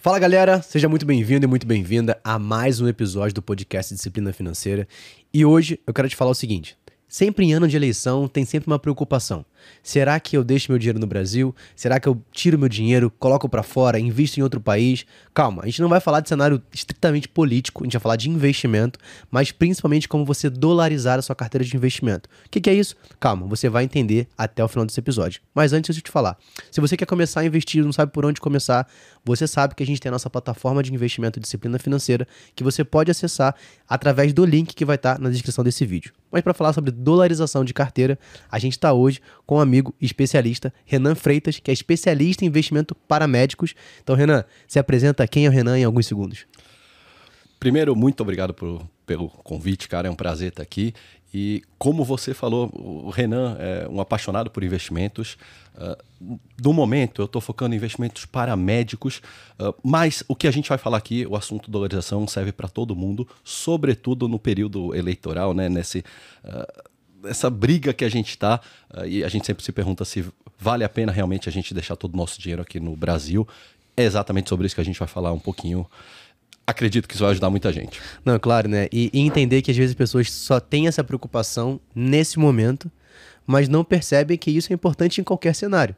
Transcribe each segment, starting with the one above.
Fala galera, seja muito bem-vindo e muito bem-vinda a mais um episódio do podcast Disciplina Financeira. E hoje eu quero te falar o seguinte: sempre em ano de eleição tem sempre uma preocupação. Será que eu deixo meu dinheiro no Brasil? Será que eu tiro meu dinheiro, coloco para fora, invisto em outro país? Calma, a gente não vai falar de cenário estritamente político, a gente vai falar de investimento, mas principalmente como você dolarizar a sua carteira de investimento. O que, que é isso? Calma, você vai entender até o final desse episódio. Mas antes de eu te falar, se você quer começar a investir, não sabe por onde começar, você sabe que a gente tem a nossa plataforma de investimento disciplina financeira que você pode acessar através do link que vai estar na descrição desse vídeo. Mas para falar sobre dolarização de carteira, a gente está hoje com um amigo especialista, Renan Freitas, que é especialista em investimento para médicos. Então, Renan, se apresenta quem é o Renan em alguns segundos. Primeiro, muito obrigado por, pelo convite, cara. É um prazer estar aqui. E como você falou, o Renan é um apaixonado por investimentos. Uh, no momento, eu estou focando em investimentos para médicos, uh, mas o que a gente vai falar aqui, o assunto dolarização, serve para todo mundo, sobretudo no período eleitoral, né? Nesse, uh, essa briga que a gente está, e a gente sempre se pergunta se vale a pena realmente a gente deixar todo o nosso dinheiro aqui no Brasil. É exatamente sobre isso que a gente vai falar um pouquinho. Acredito que isso vai ajudar muita gente. Não, claro, né? E, e entender que às vezes as pessoas só têm essa preocupação nesse momento, mas não percebem que isso é importante em qualquer cenário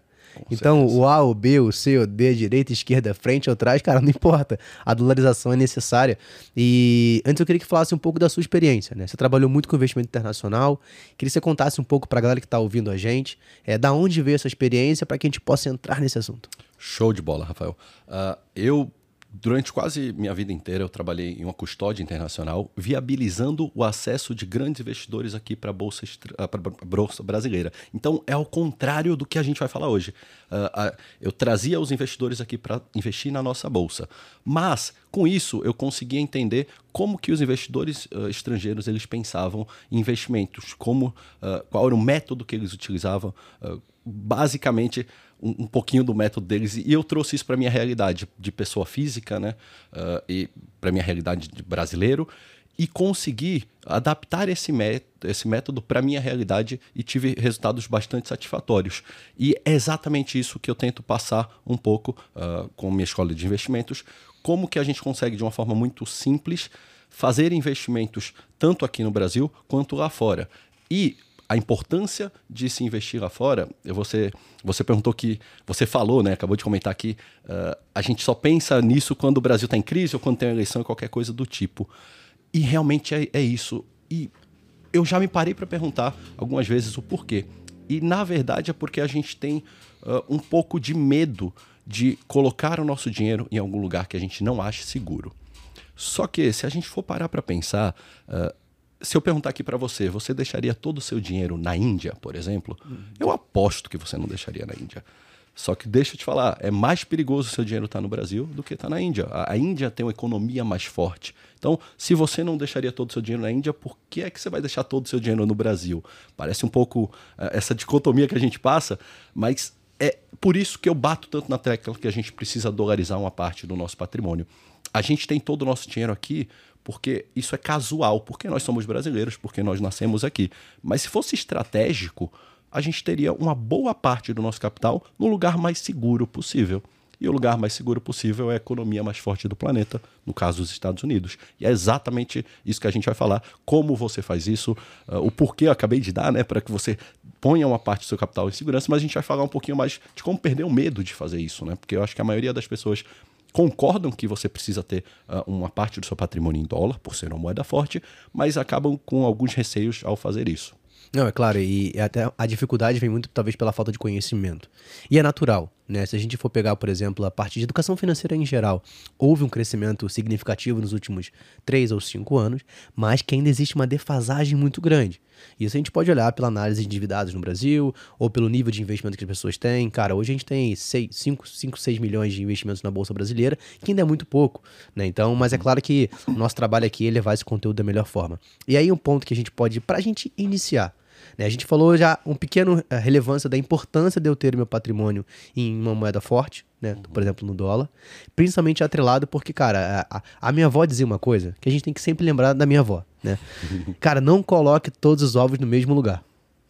então, certeza. o A, o B, o C, o D, direita, esquerda, frente ou trás, cara, não importa. A dolarização é necessária. E antes eu queria que falasse um pouco da sua experiência, né? Você trabalhou muito com investimento internacional. Queria que você contasse um pouco para a galera que está ouvindo a gente, é, da onde veio essa experiência para que a gente possa entrar nesse assunto. Show de bola, Rafael. Uh, eu Durante quase minha vida inteira, eu trabalhei em uma custódia internacional, viabilizando o acesso de grandes investidores aqui para a bolsa, bolsa brasileira. Então, é ao contrário do que a gente vai falar hoje. Uh, uh, eu trazia os investidores aqui para investir na nossa bolsa. Mas, com isso, eu conseguia entender como que os investidores uh, estrangeiros eles pensavam em investimentos, como, qual era o método que eles utilizavam. basicamente, um, um, pouquinho do método deles e eu trouxe isso para minha realidade de pessoa física, né? Uh, e para minha realidade de brasileiro e consegui adaptar esse, esse método para minha realidade e tive resultados bastante satisfatórios. E é exatamente isso que eu tento passar um pouco uh, com minha escola de investimentos, como que a gente consegue de uma forma muito simples fazer investimentos tanto aqui no Brasil quanto lá fora. E a importância de se investir lá fora, você, você perguntou que, você falou, né, acabou de comentar aqui, uh, a gente só pensa nisso quando o Brasil está em crise ou quando tem eleição, qualquer coisa do tipo. E realmente é, é isso. E eu já me parei para perguntar algumas vezes o porquê. E na verdade é porque a gente tem uh, um pouco de medo de colocar o nosso dinheiro em algum lugar que a gente não ache seguro. Só que se a gente for parar para pensar, uh, se eu perguntar aqui para você, você deixaria todo o seu dinheiro na Índia, por exemplo? Uhum. Eu aposto que você não deixaria na Índia. Só que deixa eu te falar, é mais perigoso o seu dinheiro estar tá no Brasil do que estar tá na Índia. A, a, Índia tem uma economia mais forte. Então, se você não deixaria todo o seu dinheiro na Índia, por que é que você vai deixar todo o seu dinheiro no Brasil? Parece um pouco uh, essa dicotomia que a gente passa, mas é por isso que eu bato tanto na tecla que a gente precisa dolarizar uma parte do nosso patrimônio. A gente tem todo o nosso dinheiro aqui porque isso é casual, porque nós somos brasileiros, porque nós nascemos aqui. Mas se fosse estratégico, a gente teria uma boa parte do nosso capital no lugar mais seguro possível. E o lugar mais seguro possível é a economia mais forte do planeta, no caso os Estados Unidos. E é exatamente isso que a gente vai falar, como você faz isso, uh, o porquê eu acabei de dar, né, para que você ponha uma parte do seu capital em segurança, mas a gente vai falar um pouquinho mais de como perder o medo de fazer isso, né? Porque eu acho que a maioria das pessoas concordam que você precisa ter uh, uma parte do seu patrimônio em dólar, por ser uma moeda forte, mas acabam com alguns receios ao fazer isso. Não, é claro, e até a dificuldade vem muito talvez pela falta de conhecimento. E é natural, né? Se a gente for pegar, por exemplo, a parte de educação financeira em geral, houve um crescimento significativo nos últimos três ou cinco anos, mas que ainda existe uma defasagem muito grande. Isso a gente pode olhar pela análise de endividados no Brasil, ou pelo nível de investimento que as pessoas têm. Cara, hoje a gente tem 5, 6 milhões de investimentos na Bolsa Brasileira, que ainda é muito pouco, né? Então, mas é claro que o nosso trabalho aqui é levar esse conteúdo da melhor forma. E aí um ponto que a gente pode, para a gente iniciar, né? A gente falou já um pequeno eh, relevância da importância de eu ter meu patrimônio em uma moeda forte, né? Uhum. Por exemplo, no dólar. Principalmente atrelado porque, cara, a, a, minha avó dizia uma coisa que a gente tem que sempre lembrar da minha avó, né? cara, não coloque todos os ovos no mesmo lugar.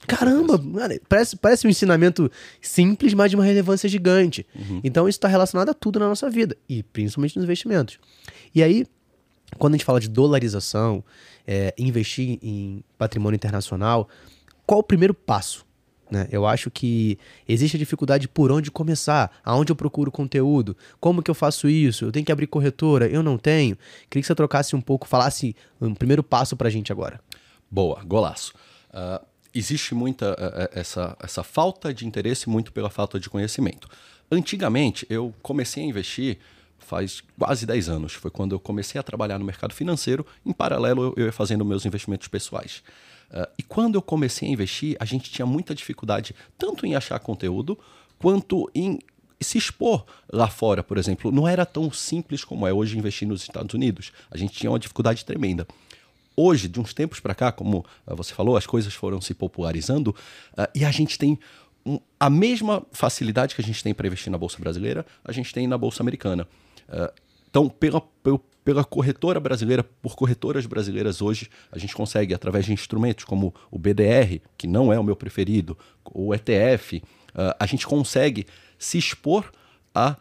caramba, mano, parece, parece um ensinamento simples, mas de uma relevância gigante. Uhum. Então isso está relacionado a tudo na nossa vida, e principalmente nos investimentos. E aí, quando a gente fala de dolarização, é, investir em patrimônio internacional, qual o primeiro passo? Né? Eu acho que existe a dificuldade por onde começar, aonde eu procuro conteúdo, como que eu faço isso, eu tenho que abrir corretora, eu não tenho. Queria que você trocasse um pouco, falasse um primeiro passo para a gente agora. Boa, golaço. Uh, existe muita uh, essa, essa falta de interesse muito pela falta de conhecimento. Antigamente, eu comecei a investir faz quase 10 anos. Foi quando eu comecei a trabalhar no mercado financeiro. Em paralelo, eu ia fazendo meus investimentos pessoais. Uh, e quando eu comecei a investir, a gente tinha muita dificuldade tanto em achar conteúdo quanto em se expor lá fora, por exemplo. Não era tão simples como é hoje investir nos Estados Unidos. A gente tinha uma dificuldade tremenda. Hoje, de uns tempos para cá, como uh, você falou, as coisas foram se popularizando uh, e a gente tem um, a mesma facilidade que a gente tem para investir na bolsa brasileira, a gente tem na bolsa americana. Então, pela, pela corretora brasileira, por corretoras brasileiras hoje, a gente consegue, através de instrumentos como o BDR, que não é o meu preferido, o ETF, ah, a gente consegue se expor a,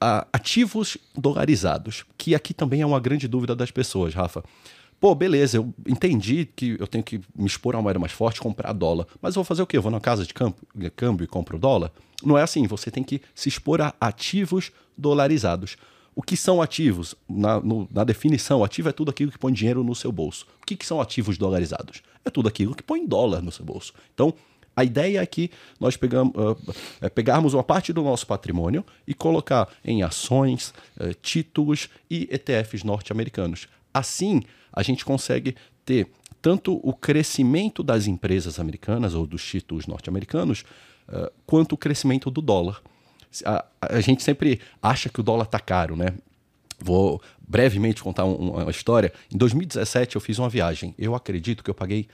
a, ativos dolarizados, que aqui também é uma grande dúvida das pessoas, Rafa. Pô, beleza, eu entendi que eu tenho que me expor a uma moeda mais forte, comprar dólar. Mas eu vou fazer o quê? Eu vou na casa de câmbio e compro dólar? Não é assim, você tem que se expor a ativos dolarizados. O que são ativos? Na, no, na definição, ativo é tudo aquilo que põe dinheiro no seu bolso. O que, que são ativos dolarizados? É tudo aquilo que põe dólar no seu bolso. Então, a ideia é que nós pegamos, uh, é pegarmos uma parte do nosso patrimônio e colocar em ações, uh, títulos e ETFs norte-americanos. Assim, a gente consegue ter tanto o crescimento das empresas americanas ou dos títulos norte-americanos, uh, quanto o crescimento do dólar a, a gente sempre acha que o dólar está caro, né? Vou brevemente contar um, uma história. Em 2017 eu fiz uma viagem. Eu acredito que eu paguei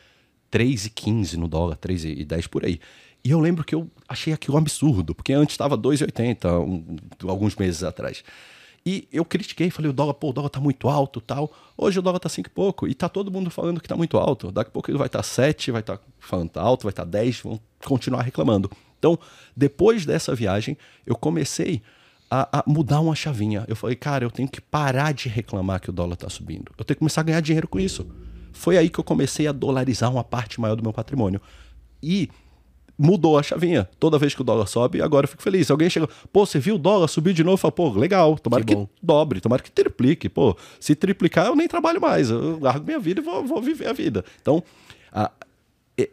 3,15 no dólar, 3,10 por aí. E eu lembro que eu achei aquilo um absurdo, porque antes estava 2,80 um, alguns meses atrás. E eu critiquei, falei, o dólar, pô, o dólar tá muito alto tal. Hoje o dólar tá 5 e pouco. E tá todo mundo falando que tá muito alto. Daqui a pouco ele vai estar tá 7, vai estar tá falando tá alto, vai estar tá 10, vão continuar reclamando. Então, depois dessa viagem, eu comecei a, a, mudar uma chavinha. Eu falei, cara, eu tenho que parar de reclamar que o dólar está subindo. Eu tenho que começar a ganhar dinheiro com isso. Foi aí que eu comecei a dolarizar uma parte maior do meu patrimônio. E mudou a chavinha. Toda vez que o dólar sobe, agora eu fico feliz. Alguém chega, pô, você viu o dólar subir de novo? Eu falo, pô, legal, tomara que, que dobre, tomara que triplique. Pô, se triplicar, eu nem trabalho mais. Eu largo minha vida e vou, vou viver a vida. Então, a,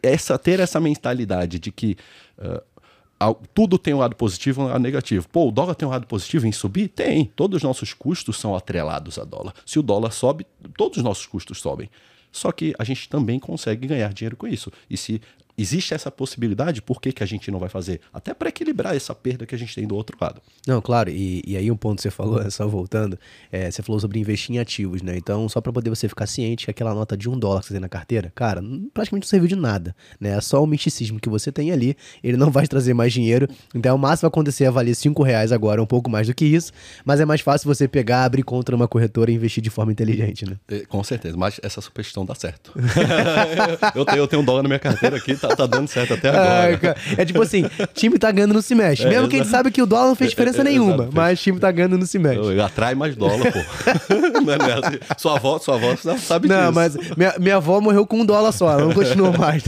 essa, ter essa mentalidade de que uh, tudo tem um lado positivo e um lado negativo. Pô, o dólar tem um lado positivo em subir? Tem. Todos os nossos custos são atrelados a dólar. Se o dólar sobe, todos os nossos custos sobem. Só que a gente também consegue ganhar dinheiro com isso. E se existe essa possibilidade, por que, que a gente não vai fazer? Até para equilibrar essa perda que a gente tem do outro lado. Não, claro, e, e aí um ponto que você falou, só voltando, é, você falou sobre investir em ativos, né? Então, só para poder você ficar ciente que aquela nota de um dólar que você tem na carteira, cara, praticamente não serviu de nada, né? É só o misticismo que você tem ali, ele não vai trazer mais dinheiro, então o máximo vai acontecer é valer cinco reais agora, um pouco mais do que isso, mas é mais fácil você pegar, abrir conta numa corretora e investir de forma inteligente, né? É, com certeza, mas essa superstição dá certo. eu, tenho, eu tenho um dólar na minha carteira aqui, tá, tá dando certo até agora. é tipo assim, time tá ganhando não se mexe. É, Mesmo que a gente sabe que o dólar não fez diferença é, nenhuma, mas time tá ganhando não se mexe. Atrai mais dólar, pô. não é assim. Sua avó, sua avó sabe não, disso. Não, mas minha, minha avó morreu com um dólar só, ela não continua mais.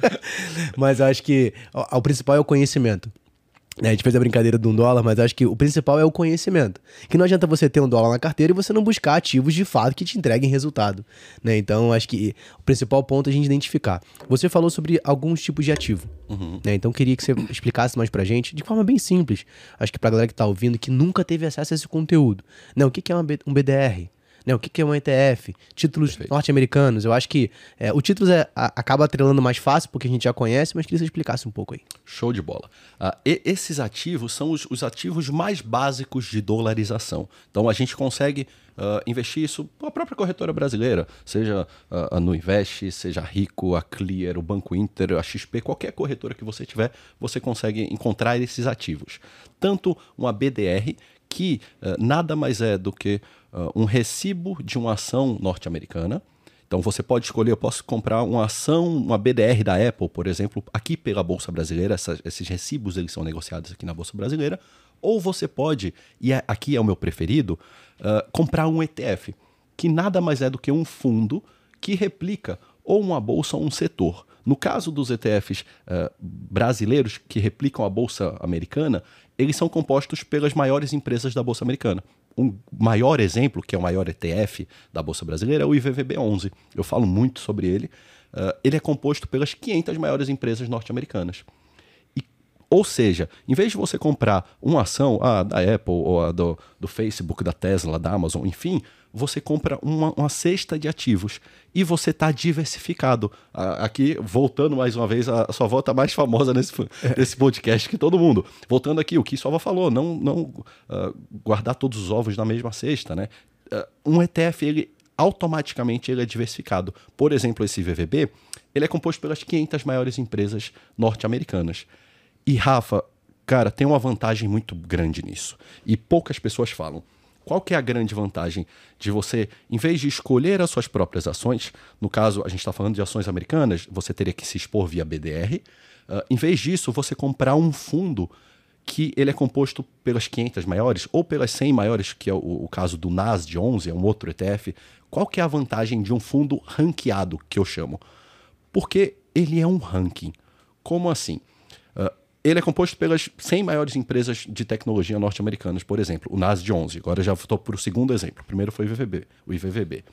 mas eu acho que o, o principal é o conhecimento. É, a gente fez a brincadeira de um dólar, mas acho que o principal é o conhecimento. Que não adianta você ter um dólar na carteira e você não buscar ativos de fato que te entreguem resultado. Né? Então, acho que o principal ponto é a gente identificar. Você falou sobre alguns tipos de ativo. Uhum. Né? Então, queria que você explicasse mais pra gente de forma bem simples. Acho que pra galera que tá ouvindo que nunca teve acesso a esse conteúdo. Né? O que é um BDR? Né? O que, que é um ETF? Títulos norte-americanos. Eu acho que é, o título é, a, acaba atrelando mais fácil porque a gente já conhece, mas queria que você explicasse um pouco aí. Show de bola. Uh, e, esses ativos são os, os, ativos mais básicos de dolarização. Então a gente consegue uh, investir isso a própria corretora brasileira, seja uh, a Nuinvest, seja a Rico, a Clear, o Banco Inter, a XP, qualquer corretora que você tiver, você consegue encontrar esses ativos. Tanto uma BDR, que uh, nada mais é do que um recibo de uma ação norte-americana. Então você pode escolher, eu posso comprar uma ação, uma BDR da Apple, por exemplo, aqui pela Bolsa Brasileira, essa, esses recibos eles são negociados aqui na Bolsa Brasileira, ou você pode, e é, aqui é o meu preferido, uh, comprar um ETF, que nada mais é do que um fundo que replica ou uma bolsa ou um setor. No caso dos ETFs uh, brasileiros que replicam a bolsa americana, eles são compostos pelas maiores empresas da bolsa americana um maior exemplo, que é o maior ETF da Bolsa Brasileira, é o IVVB11. Eu falo muito sobre ele. Uh, ele é composto pelas 500 maiores empresas norte-americanas. Ou seja, em vez de você comprar uma ação ah, da Apple ou a do, do Facebook, da Tesla, da Amazon, enfim, você compra uma, uma cesta de ativos e você está diversificado. Aqui, voltando mais uma vez, a sua volta mais famosa nesse, é. nesse podcast que todo mundo. Voltando aqui, o que Sova falou, não, não uh, guardar todos os ovos na mesma cesta. Né? Uh, um ETF, ele automaticamente ele é diversificado. Por exemplo, esse VVB, ele é composto pelas 500 maiores empresas norte-americanas. E Rafa, cara, tem uma vantagem muito grande nisso. E poucas pessoas falam. Qual que é a grande vantagem de você, em vez de escolher as suas próprias ações, no caso a gente está falando de ações americanas, você teria que se expor via BDR. Uh, ah, em vez disso, você comprar um fundo que ele é composto pelas 500 maiores ou pelas 100 maiores, que é o, o caso do NAS de 11, é um outro ETF. Qual que é a vantagem de um fundo ranqueado, que eu chamo? Porque ele é um ranking. Como assim? Ele é composto pelas 100 maiores empresas de tecnologia norte-americanas, por exemplo, o NAS de 11. Agora já estou para o segundo exemplo. O primeiro foi o IVVB. O IVVB.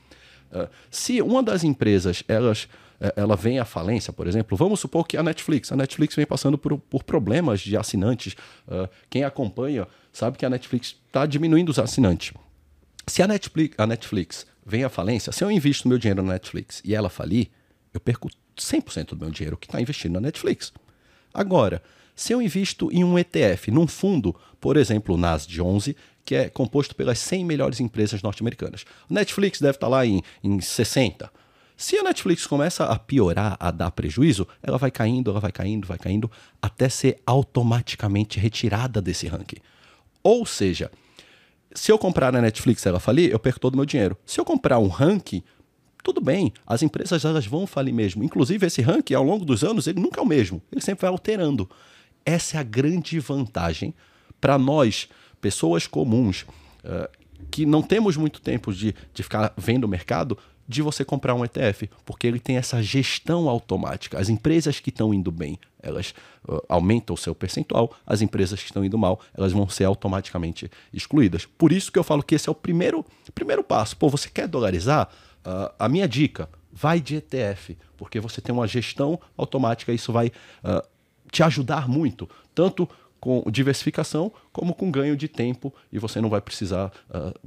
Uh, se uma das empresas elas, uh, ela vem à falência, por exemplo, vamos supor que a Netflix. A Netflix vem passando por, por problemas de assinantes. Uh, quem acompanha sabe que a Netflix está diminuindo os assinantes. Se a Netflix, a Netflix vem à falência, se eu invisto meu dinheiro na Netflix e ela falir, eu perco 100% do meu dinheiro que está investindo na Netflix. Agora, se eu invisto em um ETF, num fundo, por exemplo, o NAS de 11, que é composto pelas 100 melhores empresas norte-americanas. O Netflix deve estar lá em, em 60. Se a Netflix começa a piorar, a dar prejuízo, ela vai caindo, ela vai caindo, vai caindo, até ser automaticamente retirada desse ranking. Ou seja, se eu comprar na Netflix e ela falir, eu perco todo o meu dinheiro. Se eu comprar um ranking, tudo bem, as empresas elas vão falir mesmo. Inclusive, esse ranking, ao longo dos anos, ele nunca é o mesmo. Ele sempre vai alterando. Essa é a grande vantagem para nós, pessoas comuns, uh, que não temos muito tempo de, de ficar vendo o mercado, de você comprar um ETF, porque ele tem essa gestão automática. As empresas que estão indo bem, elas uh, aumentam o seu percentual, as empresas que estão indo mal, elas vão ser automaticamente excluídas. Por isso que eu falo que esse é o primeiro, primeiro passo. Pô, você quer dolarizar? Uh, a minha dica, vai de ETF, porque você tem uma gestão automática, isso vai uh, te ajudar muito, tanto com diversificação como com ganho de tempo e você não vai precisar uh,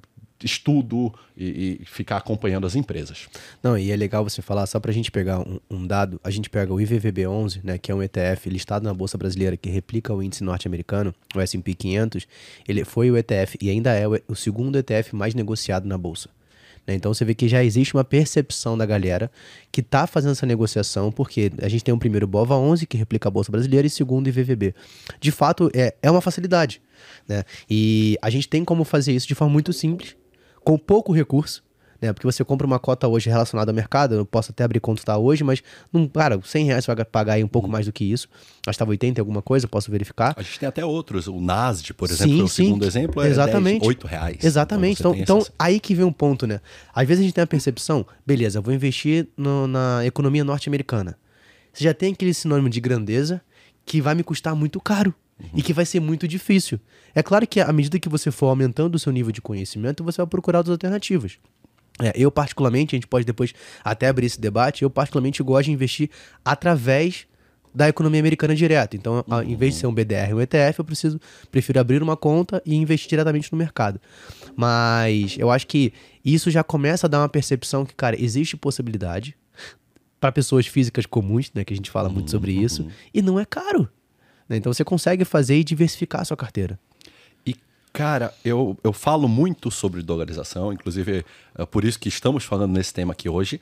estudo e, e, ficar acompanhando as empresas. Não, e é legal você falar, só para a gente pegar um, um, dado, a gente pega o IVVB11, né, que é um ETF listado na Bolsa Brasileira que replica o índice norte-americano, o S&P 500, ele foi o ETF e ainda é o, o segundo ETF mais negociado na Bolsa. Né? Então você vê que já existe uma percepção da galera que está fazendo essa negociação, porque a gente tem um primeiro BOVA 11, que replica a Bolsa Brasileira, e segundo IVVB. De fato, é, é uma facilidade. Né? E a gente tem como fazer isso de forma muito simples, com pouco recurso, né? Porque você compra uma cota hoje relacionada ao mercado, eu posso até abrir conta tá hoje, mas, não, cara, 100 reais você vai pagar aí um pouco hum. mais do que isso. Acho que estava 80 alguma coisa, posso verificar. A gente tem até outros, o NASD, por exemplo, sim, o sim. segundo exemplo, é Exatamente. 10, 8 reais. Exatamente, então, então, então aí que vem um ponto, né? Às vezes a gente tem a percepção, beleza, vou investir no, na economia norte-americana. Você já tem aquele sinônimo de grandeza que vai me custar muito caro. Uhum. E que vai ser muito difícil. É claro que à medida que você for aumentando o seu nível de conhecimento, você vai procurar outras alternativas. É, eu, particularmente, a gente pode depois até abrir esse debate, eu, particularmente, gosto de investir através da economia americana direto. Então, uhum. em vez de ser um BDR, um ETF, eu preciso, prefiro abrir uma conta e investir diretamente no mercado. Mas eu acho que isso já começa a dar uma percepção que, cara, existe possibilidade para pessoas físicas comuns, né, que a gente fala muito sobre uhum. isso, e não é caro. Né? Então, você consegue fazer e diversificar a sua carteira. Cara, eu, eu falo muito sobre dolarização, inclusive é por isso que estamos falando nesse tema aqui hoje.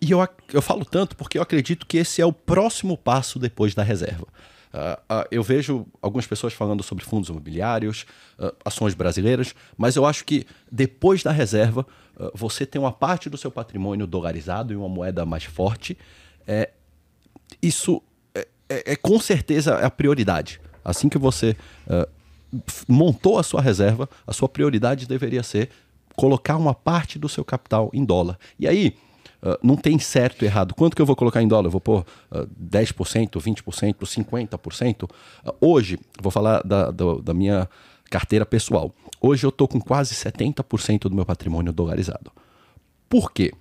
E eu, eu falo tanto porque eu acredito que esse é o próximo passo depois da reserva. Uh, uh, eu vejo algumas pessoas falando sobre fundos imobiliários, uh, ações brasileiras, mas eu acho que depois da reserva, você tem uma parte do seu patrimônio dolarizado e uma moeda mais forte. É, isso é, é, é, com certeza a prioridade. Assim que você montou a sua reserva, a sua prioridade deveria ser colocar uma parte do seu capital em dólar. E aí, uh, não tem certo e errado. Quanto que eu vou colocar em dólar? Eu vou pôr uh, 10%, 20%, 50%? Uh, hoje, vou falar da, da, da minha carteira pessoal. Hoje eu estou com quase 70% do meu patrimônio dolarizado. Por quê?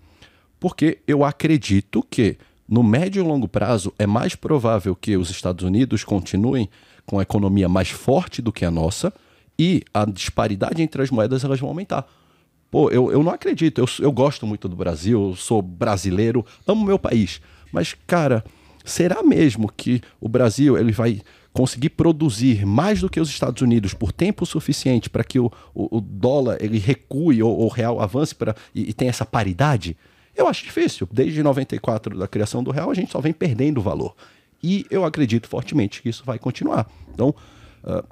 Porque eu acredito que no médio e longo prazo é mais provável que os Estados Unidos continuem com a economia mais forte do que a nossa e a disparidade entre as moedas elas vão aumentar. Pô, eu, eu não acredito. Eu, eu gosto muito do Brasil, eu sou brasileiro, amo meu país. Mas, cara, será mesmo que o Brasil ele vai conseguir produzir mais do que os Estados Unidos por tempo suficiente para que o, o, o, dólar ele recue ou o real avance para e, e tenha essa paridade? Eu acho difícil. Desde 94 da criação do real, a gente só vem perdendo valor. E eu acredito fortemente que isso vai continuar. Então, uh,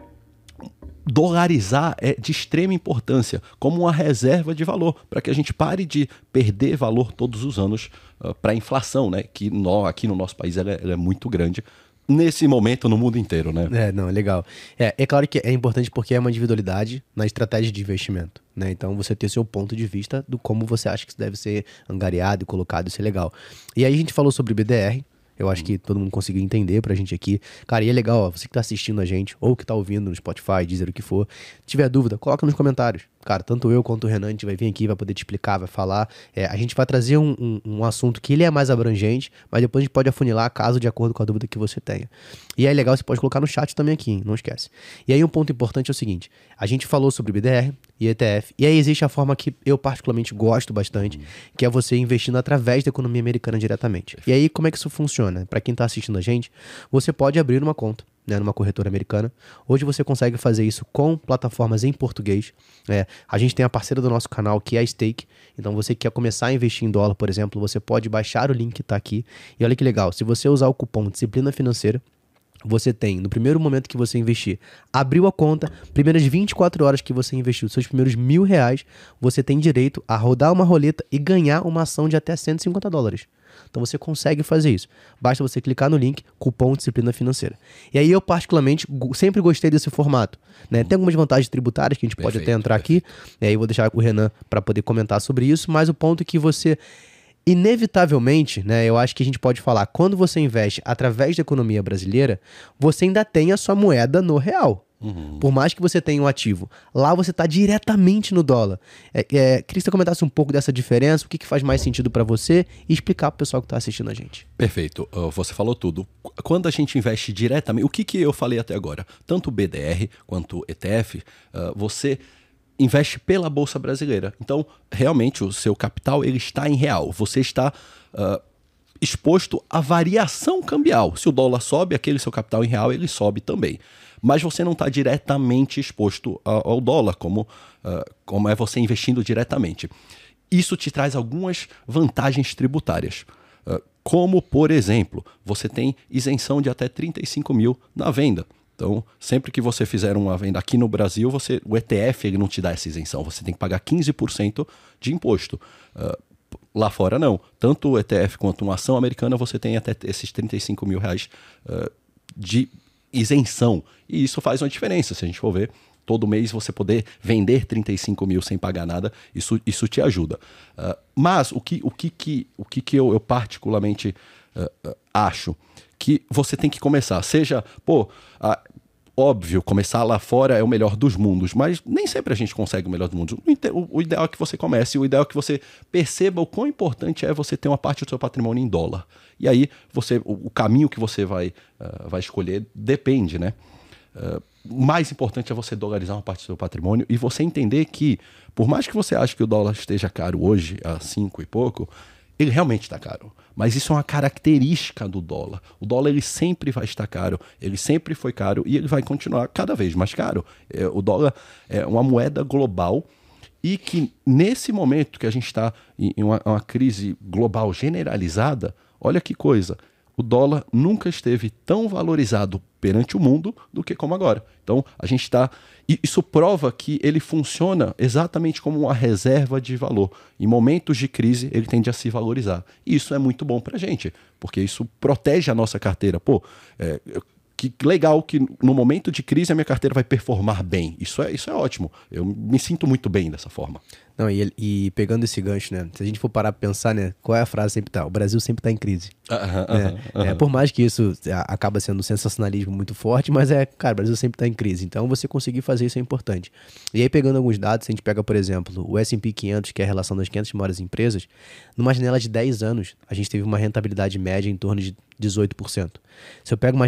dolarizar é de extrema importância como uma reserva de valor para que a gente pare de perder valor todos os anos uh, para a inflação, né? Que nó, aqui no nosso país ela é, ela é, muito grande. Nesse momento, no mundo inteiro, né? É, não, é legal. É, é claro que é importante porque é uma individualidade na estratégia de investimento, né? Então, você ter seu ponto de vista do como você acha que deve ser angariado e colocado, isso é legal. E aí a gente falou sobre BDR, eu acho que todo mundo conseguiu entender pra gente aqui. Cara, e é legal, ó, você que tá assistindo a gente, ou que tá ouvindo no Spotify, dizer o que for, tiver dúvida, coloca nos comentários. Cara, tanto eu quanto o Renan, a gente vai vir aqui, vai poder te explicar, vai falar. É, a gente vai trazer um, um, um, assunto que ele é mais abrangente, mas depois a gente pode afunilar caso de acordo com a dúvida que você tenha. E é legal, você pode colocar no chat também aqui, não esquece. E aí um ponto importante é o seguinte, a gente falou sobre BDR e ETF, e aí existe a forma que eu particularmente gosto bastante, que é você investindo através da economia americana diretamente. E aí como é que isso funciona? Para quem tá assistindo a gente, você pode abrir uma conta né, numa corretora americana. Hoje você consegue fazer isso com plataformas em português. É, a gente tem a parceira do nosso canal que é a Stake. Então você quer começar a investir em dólar, por exemplo, você pode baixar o link que está aqui. E olha que legal, se você usar o cupom Disciplina Financeira, você tem, no primeiro momento que você investir, abriu a conta, primeiras 24 horas que você investiu, seus primeiros mil reais, você tem direito a rodar uma roleta e ganhar uma ação de até 150 dólares. Então você consegue fazer isso. Basta você clicar no link, cupom disciplina financeira. E aí eu particularmente sempre gostei desse formato. Né? Tem algumas vantagens tributárias que a gente perfeito, pode até entrar perfeito. aqui. E aí eu vou deixar o Renan para poder comentar sobre isso. Mas o ponto é que você inevitavelmente, né, eu acho que a gente pode falar, quando você investe através da economia brasileira, você ainda tem a sua moeda no real. Uhum. Por mais que você tenha um ativo, lá você está diretamente no dólar. É, é, queria que você comentasse um pouco dessa diferença, o que, que faz mais sentido para você e explicar para o pessoal que está assistindo a gente. Perfeito, uh, você falou tudo. Quando a gente investe diretamente, o que, que eu falei até agora? Tanto o BDR quanto o ETF, uh, você investe pela Bolsa Brasileira. Então, realmente, o seu capital ele está em real. Você está. Uh, exposto à variação cambial. Se o dólar sobe, aquele seu capital em real ele sobe também mas você não está diretamente exposto ao dólar, como, uh, como é você investindo diretamente. Isso te traz algumas vantagens tributárias. Uh, como, por exemplo, você tem isenção de até 35 mil na venda. Então, sempre que você fizer uma venda aqui no Brasil, você, o ETF ele não te dá essa isenção. Você tem que pagar 15% de imposto. Uh, lá fora, não. Tanto o ETF quanto uma ação americana, você tem até esses 35 mil reais uh, de isenção. E isso faz uma diferença, se a gente for ver. Todo mês você poder vender 35 mil sem pagar nada, isso, isso te ajuda. Uh, mas o que, o que, que, o que, que eu, eu particularmente uh, uh, acho? Que você tem que começar. Seja, pô, óbvio, começar lá fora é o melhor dos mundos, mas nem sempre a gente consegue o melhor dos mundos. O, ideal é que você comece, o ideal é que você perceba o quão importante é você ter uma parte do seu patrimônio em dólar. E aí você, o, caminho que você vai, uh, vai escolher depende, né? Uh, mais importante é você dolarizar uma parte do seu patrimônio e você entender que, por mais que você ache que o dólar esteja caro hoje, a cinco e pouco, ele realmente está caro. Mas isso é uma característica do dólar. O dólar ele sempre vai estar caro, ele sempre foi caro e ele vai continuar cada vez mais caro. É, o dólar é uma moeda global e que nesse momento que a gente está em uma, uma crise global generalizada, olha que coisa, o dólar nunca esteve tão valorizado perante o mundo do que como agora. Então, a gente está. Isso prova que ele funciona exatamente como uma reserva de valor. Em momentos de crise, ele tende a se valorizar. E isso é muito bom para a gente, porque isso protege a nossa carteira. Pô, é, que legal que no momento de crise a minha carteira vai performar bem. Isso é, isso é ótimo. Eu me sinto muito bem dessa forma. Não, e, e pegando esse gancho, né? Se a gente for parar pra pensar, né? Qual é a frase sempre tá? O Brasil sempre tá em crise. Uh -huh, né? uh -huh. é, por mais que isso acaba sendo um sensacionalismo muito forte, mas é, cara, o Brasil sempre tá em crise. Então você conseguir fazer isso é importante. E aí, pegando alguns dados, se a gente pega, por exemplo, o S&P 500, que é a relação das 500 maiores empresas, numa janela de 10 anos, a gente teve uma rentabilidade média em torno de 18%. Se eu pego uma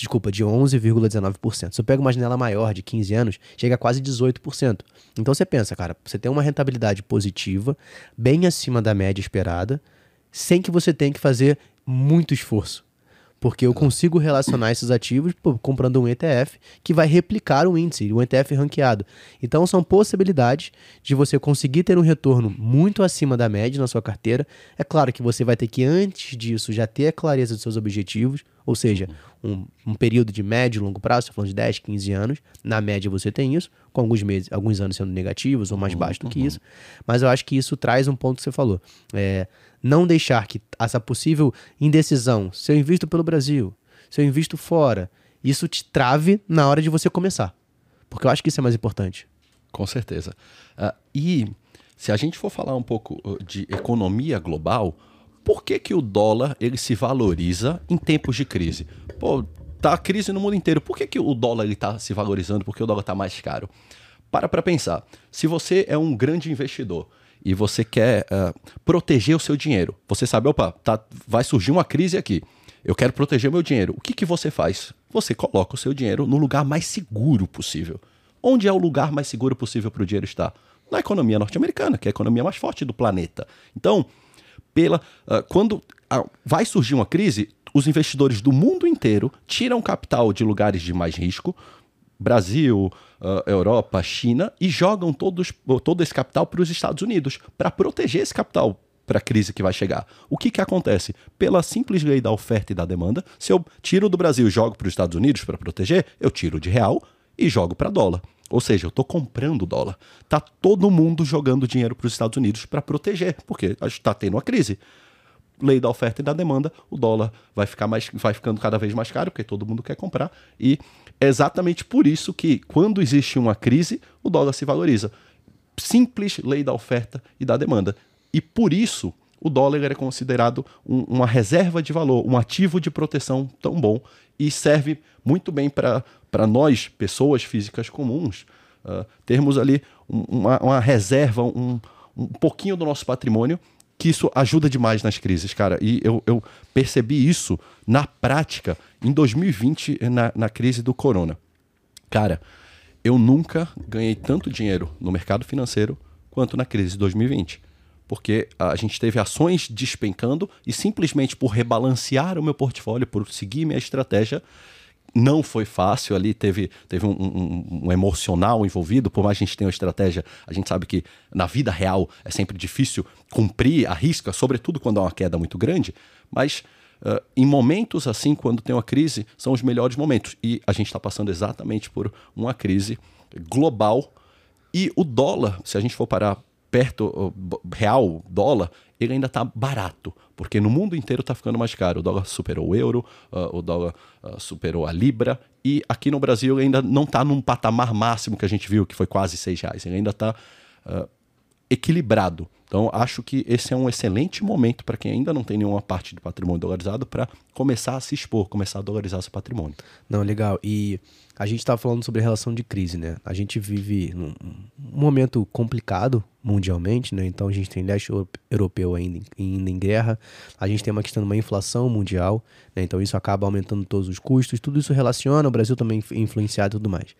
desculpa, de 11,19%. Se eu pego uma janela maior de 15 anos, chega a quase 18%. Então você pensa, cara, você tem uma rentabilidade positiva, bem acima da média esperada, sem que você tenha que fazer muito esforço. Porque eu consigo relacionar esses ativos pô, comprando um ETF que vai replicar o índice, o ETF ranqueado. Então são possibilidades de você conseguir ter um retorno muito acima da média na sua carteira. É claro que você vai ter que, antes disso, já ter a clareza dos seus objetivos, ou seja, um, um período de médio e longo prazo, estou falando de 10, 15 anos. Na média você tem isso, com alguns meses, alguns anos sendo negativos ou mais uhum, baixo do que uhum. isso. Mas eu acho que isso traz um ponto que você falou. É, não deixar que essa possível indecisão, se eu invisto pelo Brasil, se eu invisto fora, isso te trave na hora de você começar. Porque eu acho que isso é mais importante. Com certeza. Uh, e se a gente for falar um pouco uh, de economia global, por que, que o dólar ele se valoriza em tempos de crise? Pô, tá crise no mundo inteiro. Por que, que o dólar ele tá se valorizando? Porque o dólar está mais caro? Para para pensar. Se você é um grande investidor e você quer uh, proteger o seu dinheiro, você sabe, opa, tá, vai surgir uma crise aqui. Eu quero proteger o meu dinheiro. O que, que você faz? Você coloca o seu dinheiro no lugar mais seguro possível. Onde é o lugar mais seguro possível para o dinheiro estar? Na economia norte-americana, que é a economia mais forte do planeta. Então, pela uh, quando uh, vai surgir uma crise, os investidores do mundo inteiro tiram capital de lugares de mais risco, Brasil, uh, Europa, China, e jogam todos, todo esse capital para os Estados Unidos, para proteger esse capital para a crise que vai chegar. O que, que acontece? Pela simples lei da oferta e da demanda, se eu tiro do Brasil e jogo para os Estados Unidos para proteger, eu tiro de real e jogo para dólar. Ou seja, eu estou comprando dólar. Tá todo mundo jogando dinheiro para os Estados Unidos para proteger, porque está tendo uma crise. Lei da oferta e da demanda, o dólar vai ficar mais, vai ficando cada vez mais caro, porque todo mundo quer comprar. E é exatamente por isso que, quando existe uma crise, o dólar se valoriza. Simples lei da oferta e da demanda. E por isso o dólar é considerado um, uma reserva de valor, um ativo de proteção tão bom e serve muito bem para nós, pessoas físicas comuns, uh, termos ali uma, uma reserva, um, um pouquinho do nosso patrimônio, que isso ajuda demais nas crises, cara. E eu, eu percebi isso na prática em 2020, na, na crise do corona. Cara, eu nunca ganhei tanto dinheiro no mercado financeiro quanto na crise de 2020 porque a gente teve ações despencando e simplesmente por rebalancear o meu portfólio, por seguir minha estratégia, não foi fácil ali, teve, teve um, um, um, emocional envolvido, por mais que a gente tenha uma estratégia, a gente sabe que na vida real é sempre difícil cumprir a risca, sobretudo quando há uma queda muito grande, mas uh, em momentos assim, quando tem uma crise, são os melhores momentos. E a gente está passando exatamente por uma crise global. E o dólar, se a gente for parar perto, real, dólar, ele ainda está barato, porque no mundo inteiro está ficando mais caro. O dólar superou o euro, uh, o dólar uh, superou a libra, e aqui no Brasil ele ainda não está num patamar máximo que a gente viu, que foi quase seis reais. Ele ainda está uh, equilibrado. Então, acho que esse é um excelente momento para quem ainda não tem nenhuma parte de patrimônio dolarizado para começar a se expor, começar a dolarizar seu patrimônio. Não, legal. E a gente está falando sobre relação de crise, né? A gente vive num um momento complicado mundialmente, né? Então a gente tem leste europeu ainda, ainda em guerra, a gente tem uma questão de uma inflação mundial, né? Então isso acaba aumentando todos os custos, tudo isso relaciona, o Brasil também influenciado e tudo mais.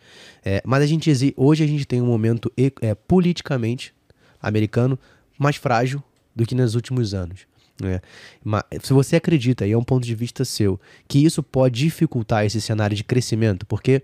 É, mas a gente hoje a gente tem um momento é, politicamente americano mais frágil do que nos últimos anos. Né? Mas, se você acredita, e é um ponto de vista seu, que isso pode dificultar esse cenário de crescimento, porque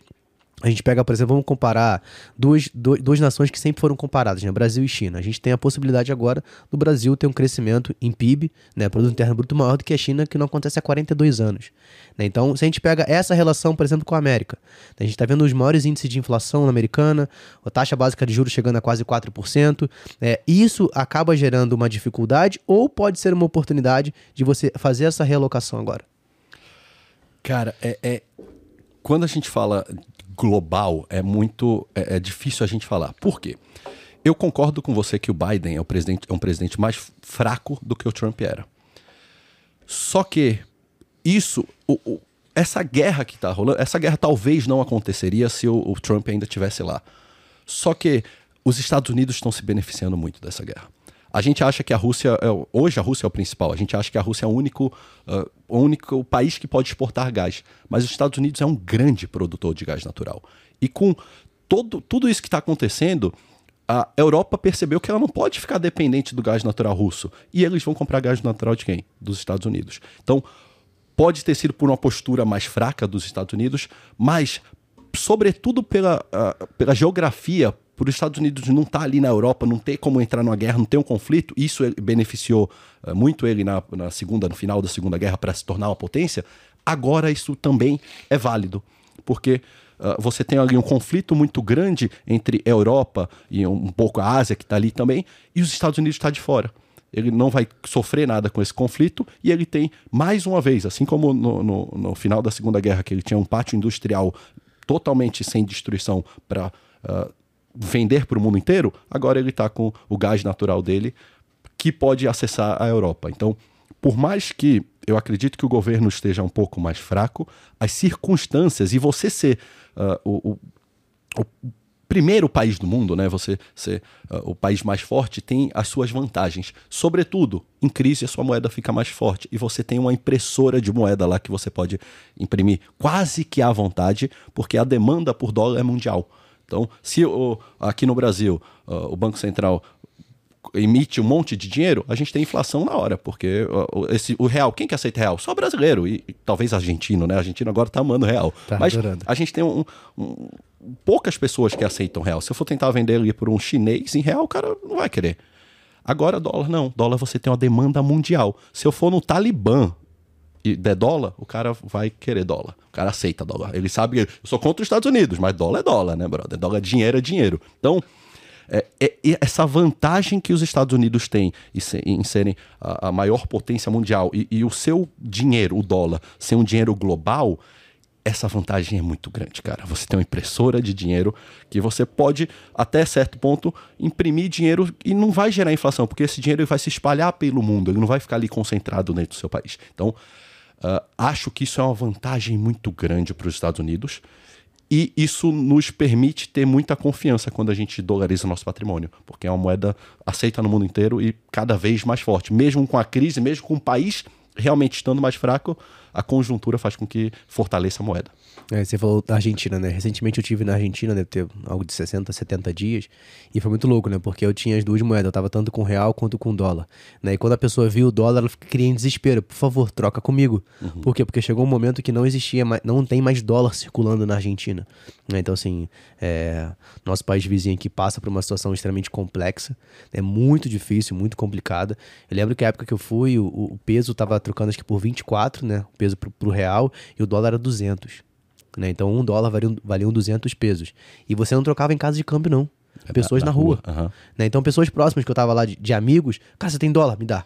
a gente pega, por exemplo, vamos comparar duas, duas, duas nações que sempre foram comparadas, né? Brasil e China. A gente tem a possibilidade agora do Brasil ter um crescimento em PIB, né? Produto Interno Bruto maior do que a China, que não acontece há 42 anos. Né? Então, se a gente pega essa relação, por exemplo, com a América, né? a gente está vendo os maiores índices de inflação na americana, a taxa básica de juros chegando a quase 4%. É, isso acaba gerando uma dificuldade ou pode ser uma oportunidade de você fazer essa realocação agora? Cara, é, é quando a gente fala global, é muito é, é, difícil a gente falar. Por quê? Eu concordo com você que o Biden é, o presidente, é um presidente mais fraco do que o Trump era. Só que isso, o, o, essa guerra que está rolando, essa guerra talvez não aconteceria se o, o Trump ainda estivesse lá. Só que os Estados Unidos estão se beneficiando muito dessa guerra. A gente acha que a Rússia, é, hoje a Rússia é o principal, a gente acha que a Rússia é o único, uh, o único país que pode exportar gás. Mas os Estados Unidos é um grande produtor de gás natural. E com todo, tudo isso que está acontecendo, a Europa percebeu que ela não pode ficar dependente do gás natural russo. E eles vão comprar gás natural de quem? Dos Estados Unidos. Então, pode ter sido por uma postura mais fraca dos Estados Unidos, mas, sobretudo pela, uh, pela geografia, por os Estados Unidos não estar tá ali na Europa, não ter como entrar numa guerra, não ter um conflito, isso beneficiou uh, muito ele na, na, segunda, no final da Segunda Guerra para se tornar uma potência. Agora isso também é válido, porque uh, você tem ali um conflito muito grande entre Europa e um, pouco a Ásia que está ali também, e os Estados Unidos está de fora ele não vai sofrer nada com esse conflito e ele tem, mais uma vez, assim como no, no, no final da Segunda Guerra, que ele tinha um pátio industrial totalmente sem destruição para uh, ah, vender para o mundo inteiro, agora ele está com o gás natural dele que pode acessar a Europa. Então, por mais que eu acredito que o governo esteja um pouco mais fraco, as circunstâncias e você ser uh, o, o, o, primeiro país do mundo, né? Você ser uh, o país mais forte tem as suas vantagens. Sobretudo, em crise a sua moeda fica mais forte e você tem uma impressora de moeda lá que você pode imprimir quase que à vontade, porque a demanda por dólar é mundial. Então, se o, aqui no Brasil o Banco Central emite um monte de dinheiro, a gente tem inflação na hora, porque esse, o real, quem que aceita real? Só brasileiro e, e talvez argentino, né? Argentino agora tá amando real. Tá Mas adorando. a gente tem um, um, poucas pessoas que aceitam real. Se eu for tentar vender ele por um chinês em real, o cara não vai querer. Agora dólar não, dólar você tem uma demanda mundial. Se eu for no Talibã e der dólar, o cara vai querer dólar. O cara aceita dólar. Ele sabe que eu sou contra os Estados Unidos, mas dólar é dólar, né, brother? Dólar é dinheiro, é dinheiro. Então, é, é, essa vantagem que os Estados Unidos têm em serem a, a maior potência mundial e, e, o seu dinheiro, o dólar, ser um dinheiro global, essa vantagem é muito grande, cara. Você tem uma impressora de dinheiro que você pode, até certo ponto, imprimir dinheiro e não vai gerar inflação, porque esse dinheiro vai se espalhar pelo mundo, ele não vai ficar ali concentrado dentro do seu país. Então, Uh, acho que isso é uma vantagem muito grande para os Estados Unidos e isso nos permite ter muita confiança quando a gente dolariza nosso patrimônio, porque é uma moeda aceita no mundo inteiro e cada vez mais forte. Mesmo com a crise, mesmo com o país realmente estando mais fraco, a conjuntura faz com que fortaleça a moeda. É, você falou da Argentina, né? Recentemente eu tive na Argentina, deve ter algo de 60, 70 dias, e foi muito louco, né? Porque eu tinha as duas moedas, eu tava tanto com real quanto com dólar. Né? E quando a pessoa viu o dólar, ela queria em desespero, por favor, troca comigo. Uhum. Por quê? Porque chegou um momento que não existia mais, não tem mais dólar circulando na Argentina. Né? Então, assim, é, nosso país vizinho aqui passa por uma situação extremamente complexa, é muito difícil, muito complicada. Eu lembro que a época que eu fui, o, o peso tava trocando acho que por 24, né? O peso pro, pro real, e o dólar era 200. Né? Então, um dólar valia, valia 200 pesos. E você não trocava em casa de câmbio, não. É pessoas na, na rua. rua. Uhum. Né? Então, pessoas próximas que eu tava lá de, de amigos, cara, você tem dólar? Me dá.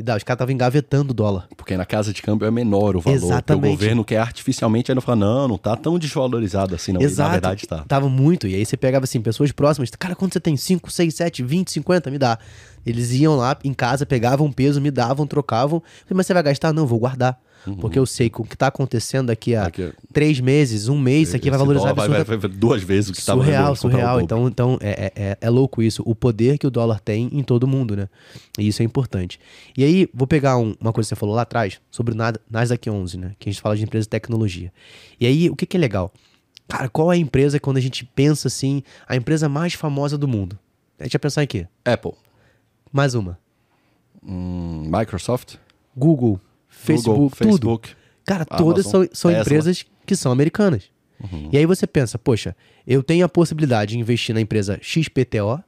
Me dá. Os caras estavam engavetando o dólar. Porque na casa de câmbio é menor o valor. Exatamente. o governo quer artificialmente, aí não fala, não, não tá tão desvalorizado assim, não. Exato. E, na verdade tá. Tava muito. E aí você pegava assim, pessoas próximas, cara, quanto você tem? 5, 6, 7, 20, 50? Me dá. Eles iam lá em casa, pegavam peso, me davam, trocavam. Mas você vai gastar? Não, vou guardar. Uhum. Porque eu sei que o que está acontecendo daqui a três meses, um mês, isso aqui vai valorizar vai, vai, vai, duas vezes o que estava Surreal, surreal. Então, então é, é, é, louco isso. O poder que o dólar tem em todo mundo, né? E isso é importante. E aí, vou pegar um, uma coisa que você falou lá atrás, sobre o Nasdaq 11, né? Que a gente fala de empresa de tecnologia. E aí, o que, que é legal? Cara, qual é a empresa quando a gente pensa assim, a empresa mais famosa do mundo? A gente vai pensar em quê? Apple. Mais uma. Hum, Microsoft. Google. Facebook, Google, tudo. Facebook, Cara, todas Amazon, são, são empresas que são americanas. Uhum. E aí você pensa, poxa, eu tenho a possibilidade de investir na empresa XPTO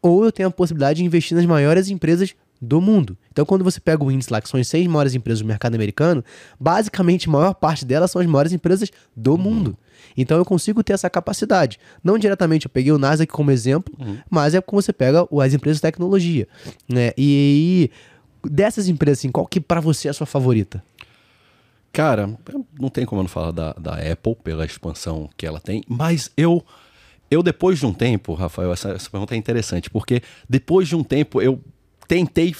ou eu tenho a possibilidade de investir nas maiores empresas do mundo. Então, quando você pega o índice lá, que são as seis maiores empresas do mercado americano, basicamente a maior parte delas são as maiores empresas do uhum. mundo. Então, eu consigo ter essa capacidade. Não diretamente, eu peguei o Nasdaq como exemplo, uhum. mas é como você pega as empresas de tecnologia. Né? E, e dessas empresas, assim, qual que para você é a sua favorita? Cara, não tem como eu não falar da, da Apple pela expansão que ela tem, mas eu eu depois de um tempo, Rafael, essa, essa pergunta é interessante, porque depois de um tempo eu tentei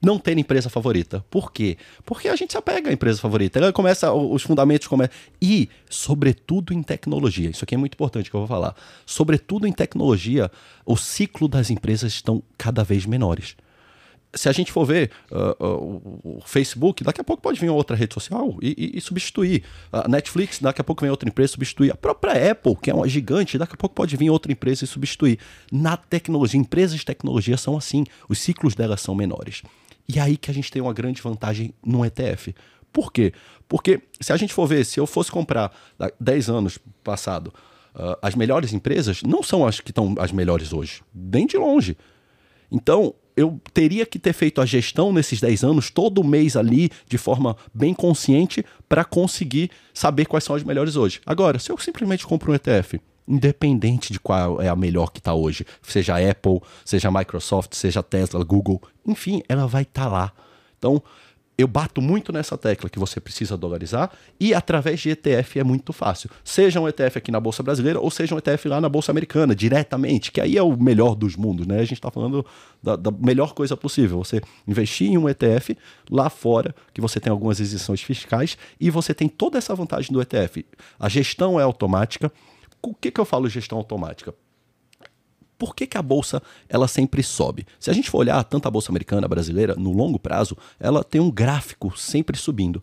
não ter empresa favorita. Por quê? Porque a gente se apega à empresa favorita. Ela começa, os fundamentos começam. E, sobretudo em tecnologia, isso aqui é muito importante que eu vou falar. Sobretudo em tecnologia, o ciclo das empresas estão cada vez menores se a gente for ver uh, uh, o Facebook, daqui a pouco pode vir outra rede social e, e, e substituir. A Netflix, daqui a pouco vem outra empresa substituir. A própria Apple, que é uma gigante, daqui a pouco pode vir outra empresa e substituir. Na tecnologia, empresas de tecnologia são assim, os ciclos delas são menores. E aí que a gente tem uma grande vantagem no ETF. Por quê? Porque se a gente for ver, se eu fosse comprar 10 anos passado, uh, as melhores empresas não são as que estão as melhores hoje, bem de longe. Então, eu teria que ter feito a gestão nesses 10 anos, todo mês ali, de forma bem consciente, para conseguir saber quais são as melhores hoje. Agora, se eu simplesmente compro um ETF, independente de qual é a melhor que está hoje, seja Apple, seja Microsoft, seja Tesla, Google, enfim, ela vai estar tá lá. Então, eu bato muito nessa tecla que você precisa dolarizar e através de ETF é muito fácil. Seja um ETF aqui na Bolsa Brasileira ou seja um ETF lá na Bolsa Americana, diretamente, que aí é o melhor dos mundos, né? A gente está falando da, da, melhor coisa possível. Você investir em um ETF lá fora, que você tem algumas isenções fiscais e você tem toda essa vantagem do ETF. A gestão é automática. O que, que eu falo gestão automática? Por que, que a bolsa ela sempre sobe? Se a gente for olhar tanto a bolsa americana, brasileira, no longo prazo, ela tem um gráfico sempre subindo.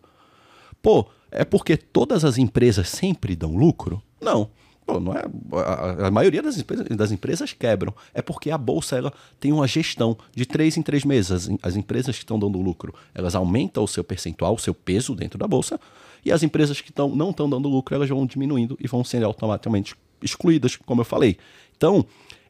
Pô, é porque todas as empresas sempre dão lucro? Não. Pô, não é, a, a maioria das empresas, das empresas, quebram. É porque a bolsa ela tem uma gestão de três em três meses. As, as empresas que estão dando lucro, elas aumentam o seu percentual, o seu peso dentro da bolsa. E as empresas que tão, não estão dando lucro, elas vão diminuindo e vão sendo automaticamente excluídas, como eu falei. Então,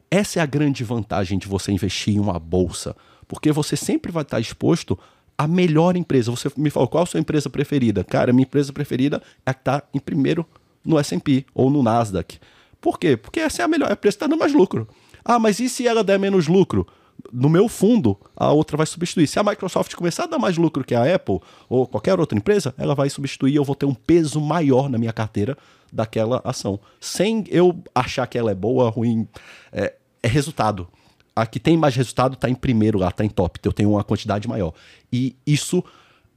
essa é a grande vantagem de você investir em uma bolsa, porque você sempre vai estar exposto à melhor empresa. Você me falou qual a sua empresa preferida? Cara, minha empresa preferida é a que está em primeiro no S&P ou no Nasdaq. Por quê? Porque essa é a melhor, a empresa está dando mais lucro. Ah, mas e se ela der menos lucro? No meu fundo, a outra vai substituir. Se a Microsoft começar a dar mais lucro que a Apple ou qualquer outra empresa, ela vai substituir eu vou ter um peso maior na minha carteira daquela ação. Sem eu achar que ela é boa, ruim. É, é resultado. A que tem mais resultado está em primeiro lá, está em top. Eu tenho uma quantidade maior. E isso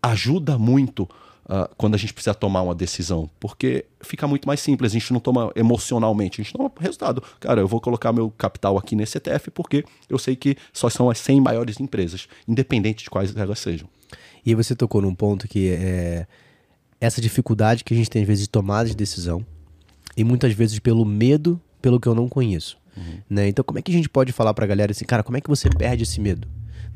ajuda muito uh, quando a gente precisa tomar uma decisão, porque fica muito mais simples. A gente não toma emocionalmente, a gente toma resultado. Cara, eu vou colocar meu capital aqui nesse ETF porque eu sei que só são as 100 maiores empresas, independente de quais elas sejam. E você tocou num ponto que é essa dificuldade que a gente tem às vezes de tomada de decisão e muitas vezes pelo medo pelo que eu não conheço. Uhum. Né? Então, como é que a gente pode falar para a galera assim, cara, como é que você perde esse medo?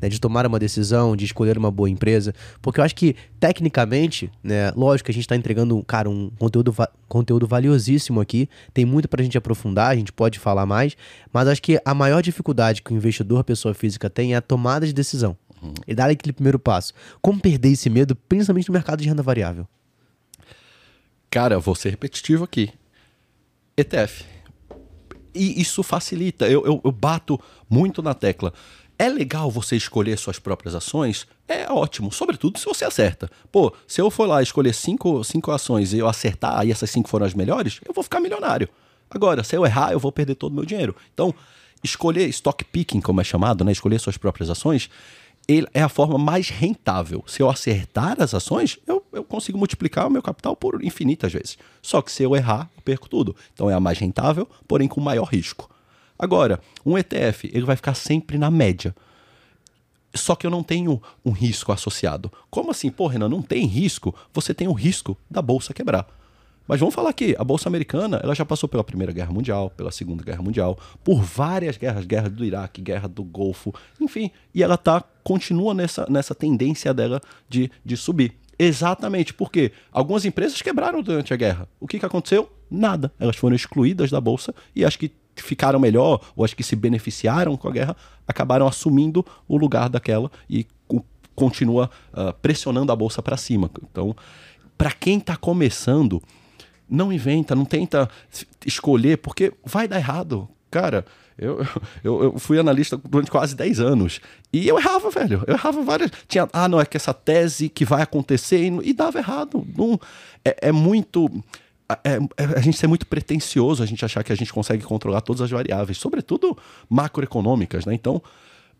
Né, de tomar uma decisão, de escolher uma boa empresa. Porque eu acho que, tecnicamente, né, lógico que a gente está entregando, cara, um conteúdo, va conteúdo valiosíssimo aqui. Tem muito para a gente aprofundar, a gente pode falar mais. Mas acho que a maior dificuldade que o investidor, a pessoa física, tem é a tomada de decisão. Uhum. E dar aquele primeiro passo. Como perder esse medo, principalmente no mercado de renda variável? Cara, vou ser repetitivo aqui. ETF e isso facilita. Eu, eu, eu bato muito na tecla. É legal você escolher suas próprias ações? É ótimo, sobretudo se você acerta. Pô, se eu for lá escolher cinco, cinco ações e eu acertar e essas cinco foram as melhores, eu vou ficar milionário. Agora, se eu errar, eu vou perder todo o meu dinheiro. Então, escolher stock picking, como é chamado, né? escolher suas próprias ações, ele é a forma mais rentável. Se eu acertar as ações, eu, eu consigo multiplicar o meu capital por infinitas vezes. Só que se eu errar, eu perco tudo. Então é a mais rentável, porém com maior risco. Agora, um ETF, ele vai ficar sempre na média. Só que eu não tenho um risco associado. Como assim? Pô, Renan, não tem risco? Você tem o risco da bolsa quebrar. Mas vamos falar aqui, a Bolsa Americana ela já passou pela Primeira Guerra Mundial, pela Segunda Guerra Mundial, por várias guerras, guerra do Iraque, guerra do Golfo, enfim, e ela tá, continua nessa, nessa tendência dela de, de subir. Exatamente, porque algumas empresas quebraram durante a guerra. O que, que aconteceu? Nada. Elas foram excluídas da bolsa e as que ficaram melhor ou as que se beneficiaram com a guerra acabaram assumindo o lugar daquela e continua uh, pressionando a bolsa para cima. Então, para quem está começando, não inventa, não tenta escolher, porque vai dar errado. Cara, eu, eu, eu, fui analista durante quase 10 anos. E eu errava, velho. Eu errava várias. Tinha, ah, não, é que essa tese que vai acontecer e, e dava errado. Não, é, é muito. É, é, a gente ser muito pretencioso, a gente achar que a gente consegue controlar todas as variáveis, sobretudo macroeconômicas, né? Então,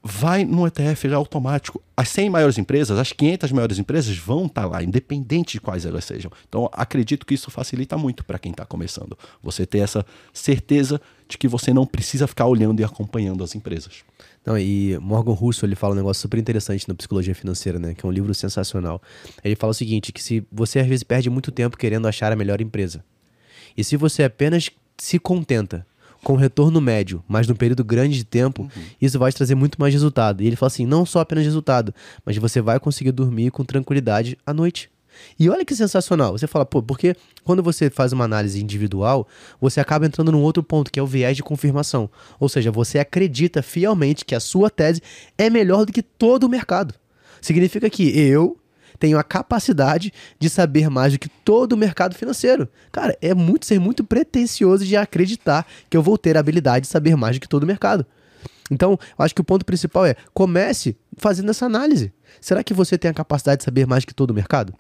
vai no ETF automático. As 100 maiores empresas, as 500 maiores empresas vão estar tá lá, independente de quais elas sejam. Então, acredito que isso facilita muito para quem está começando. Você ter essa certeza de que você não precisa ficar olhando e acompanhando as empresas. Não, e Morgan Russo ele fala um negócio super interessante na psicologia financeira, né? Que é um livro sensacional. Ele fala o seguinte: que se você às vezes perde muito tempo querendo achar a melhor empresa, e se você apenas se contenta com retorno médio, mas num período grande de tempo, uhum. isso vai te trazer muito mais resultado. E ele fala assim: não só apenas resultado, mas você vai conseguir dormir com tranquilidade à noite. E olha que sensacional. Você fala, pô, porque quando você faz uma análise individual, você acaba entrando num outro ponto, que é o viés de confirmação. Ou seja, você acredita fielmente que a sua tese é melhor do que todo o mercado. Significa que eu, tenho a capacidade de saber mais do que todo o mercado financeiro. Cara, é muito ser muito pretensioso de acreditar que eu vou ter a habilidade de saber mais do que todo o mercado. Então, acho que o ponto principal é comece fazendo essa análise. Será que você tem a capacidade de saber mais do que todo o mercado?